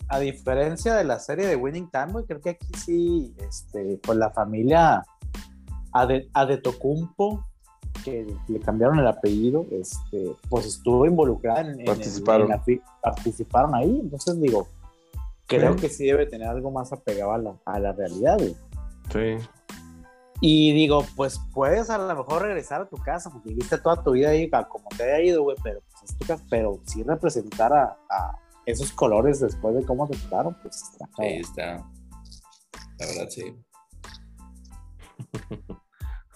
A diferencia de la serie de Winning Time, creo que aquí sí, este, pues la familia Adetocumpo que le cambiaron el apellido, este, pues estuvo involucrada en, participaron. participaron ahí, entonces digo, creo que sí debe tener algo más apegado a la, a la realidad, Sí. Y digo, pues puedes a lo mejor regresar a tu casa, porque viviste toda tu vida ahí como te haya ido, güey, pero pues pero sí representar a, esos colores después de cómo te quedaron, pues está. Ahí está. La verdad, sí.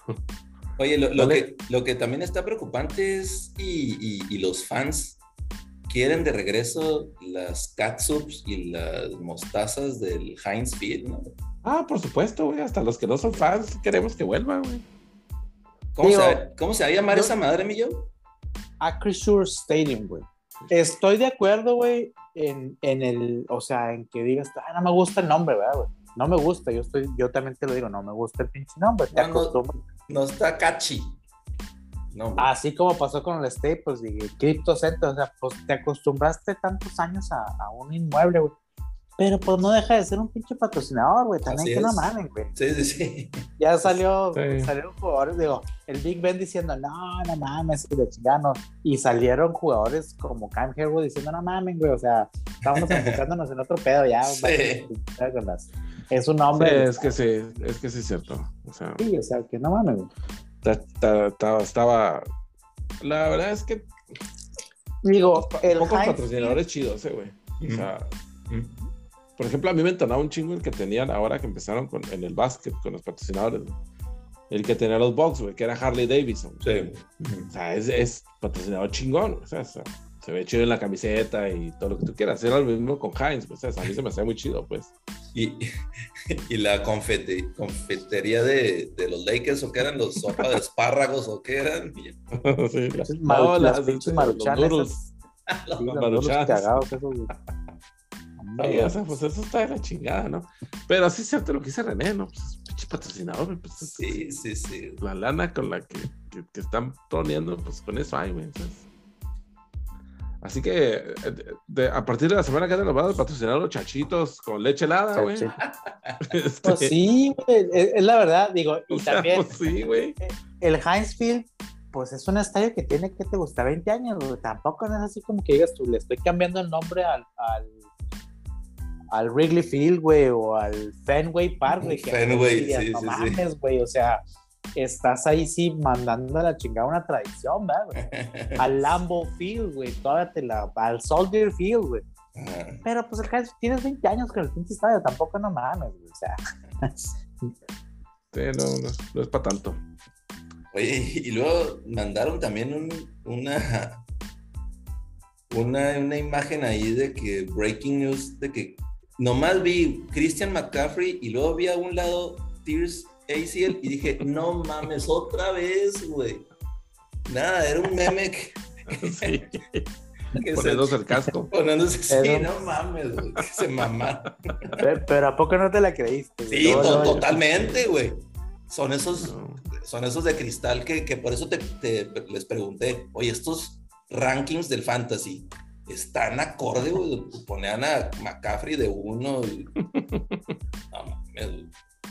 Oye, lo, que, lo que también está preocupante es, y, los fans quieren de regreso las catsups y las mostazas del Heinz Field, ¿no? Ah, por supuesto, güey. Hasta los que no son fans queremos que vuelva, güey. ¿Cómo, se, va a llamar esa madre, Millón? Acrisure Stadium, güey. Estoy de acuerdo, güey, en, en, el, o sea, en que digas, ah, no me gusta el nombre, ¿verdad, güey? No me gusta, yo estoy, yo también te lo digo, no me gusta el pinche nombre. Te no está catchy. Así como pasó con el Staples y Crypto Center, o sea, pues te acostumbraste tantos años a, un inmueble, güey. Pero pues no deja de ser un pinche patrocinador, güey. También que no mamen, güey. Sí, sí, sí. Ya salió, salieron jugadores, digo, el Big Ben diciendo, no, no mames, de chingano. Y salieron jugadores como Cam Herwood diciendo, no mamen, güey. O sea, estábamos enfocándonos en otro pedo ya. Sí. Es un hombre. es que sí, es que sí es cierto. O sea, sí, o sea, que no mames. Estaba, La verdad es que. Digo, el pocos patrocinadores chidos, eh, güey. O sea. Por ejemplo, a mí me entonaba un chingo el que tenían ahora que empezaron con, en el básquet con los patrocinadores. El que tenía los box, güey, que era Harley Davidson. Sí. O sea, es, es patrocinador chingón. O sea, o sea se ve chido en la camiseta y todo lo que tú quieras. Era lo mismo con Heinz, pues, a mí se me hacía muy chido, pues. Y, y la confetería de, de, los Lakers, o qué eran los sopa de espárragos, o qué eran. sí, las, no, las, pinches maruchanes. Los cagados, o sea, pues eso está de la chingada, ¿no? Pero así es cierto lo que dice René, ¿no? Pues es pinche patrocinador, pues, sí, sí, sí. La lana con la que, que, están poniendo, pues con eso hay, güey. Así que eh, a partir de la semana que nos van a patrocinar los chachitos con leche helada, güey. Este, pues sí, güey, es, la verdad, digo, y también pues sí, güey. Eh, el Heinz Field, pues es un estadio que tiene que te gusta 20 años, güey. Tampoco no es así como que digas tú, le estoy cambiando el nombre al, al, al Wrigley Field, güey, o al Fenway Park, güey. Fenway, sí, no sí, mames, güey, o sea estás ahí sí mandando a la chingada una tradición, ¿verdad, güey? Al Lambo Field, güey, todavía te la, al Soldier Field, güey. Pero pues el tienes 20 años con el pinche estadio, tampoco no mames, güey, o sea. sí, no, no, es para tanto. Oye, y luego mandaron también un, una, una, una imagen ahí de que breaking news, de que nomás vi Christian McCaffrey y luego vi a un lado Tears ACL y dije, no mames, otra vez, güey. Nada, era un meme que... Sí. Poniéndose el casco. Poniéndose, sí, no mames, güey, que se mamaron. Pero, ¿a poco no te la creíste? Sí, totalmente, güey. Son esos, son esos de cristal que, que por eso te, te, les pregunté, oye, estos rankings del fantasy, están acorde, güey. Ponían a McCaffrey de uno.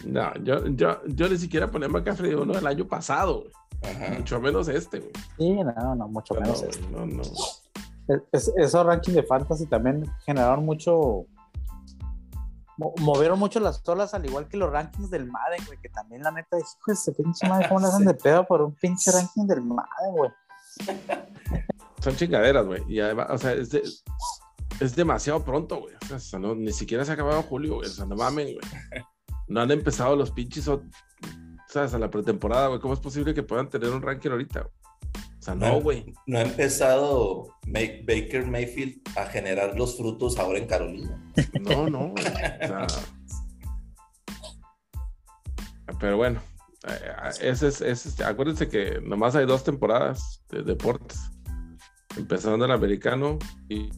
No, yo, yo, yo ni siquiera ponía a McCaffrey de uno el año pasado, güey. Mucho menos este, güey. Sí, no, no, mucho menos este. No, no. esos rankings de fantasy también generaron mucho. movieron mucho las olas, al igual que los rankings del Madden, güey, que también la neta, hijo ese pinche Madden, ¿cómo le hacen de pedo por un pinche ranking del Madden, güey? Son chingaderas, güey. Y además, o sea, es, es demasiado pronto, güey. O sea, no, ni siquiera se ha acabado julio, güey. O sea, no mamen, güey. No han empezado los pinches, o, ¿sabes? A la pretemporada, güey. ¿Cómo es posible que puedan tener un ranking ahorita, güey? O sea, no, güey. No, ha empezado Baker Mayfield a generar los frutos ahora en Carolina. No, no, güey. O sea, pero bueno, eh, ese es, ese acuérdense que nomás hay dos temporadas de deportes empezando el americano y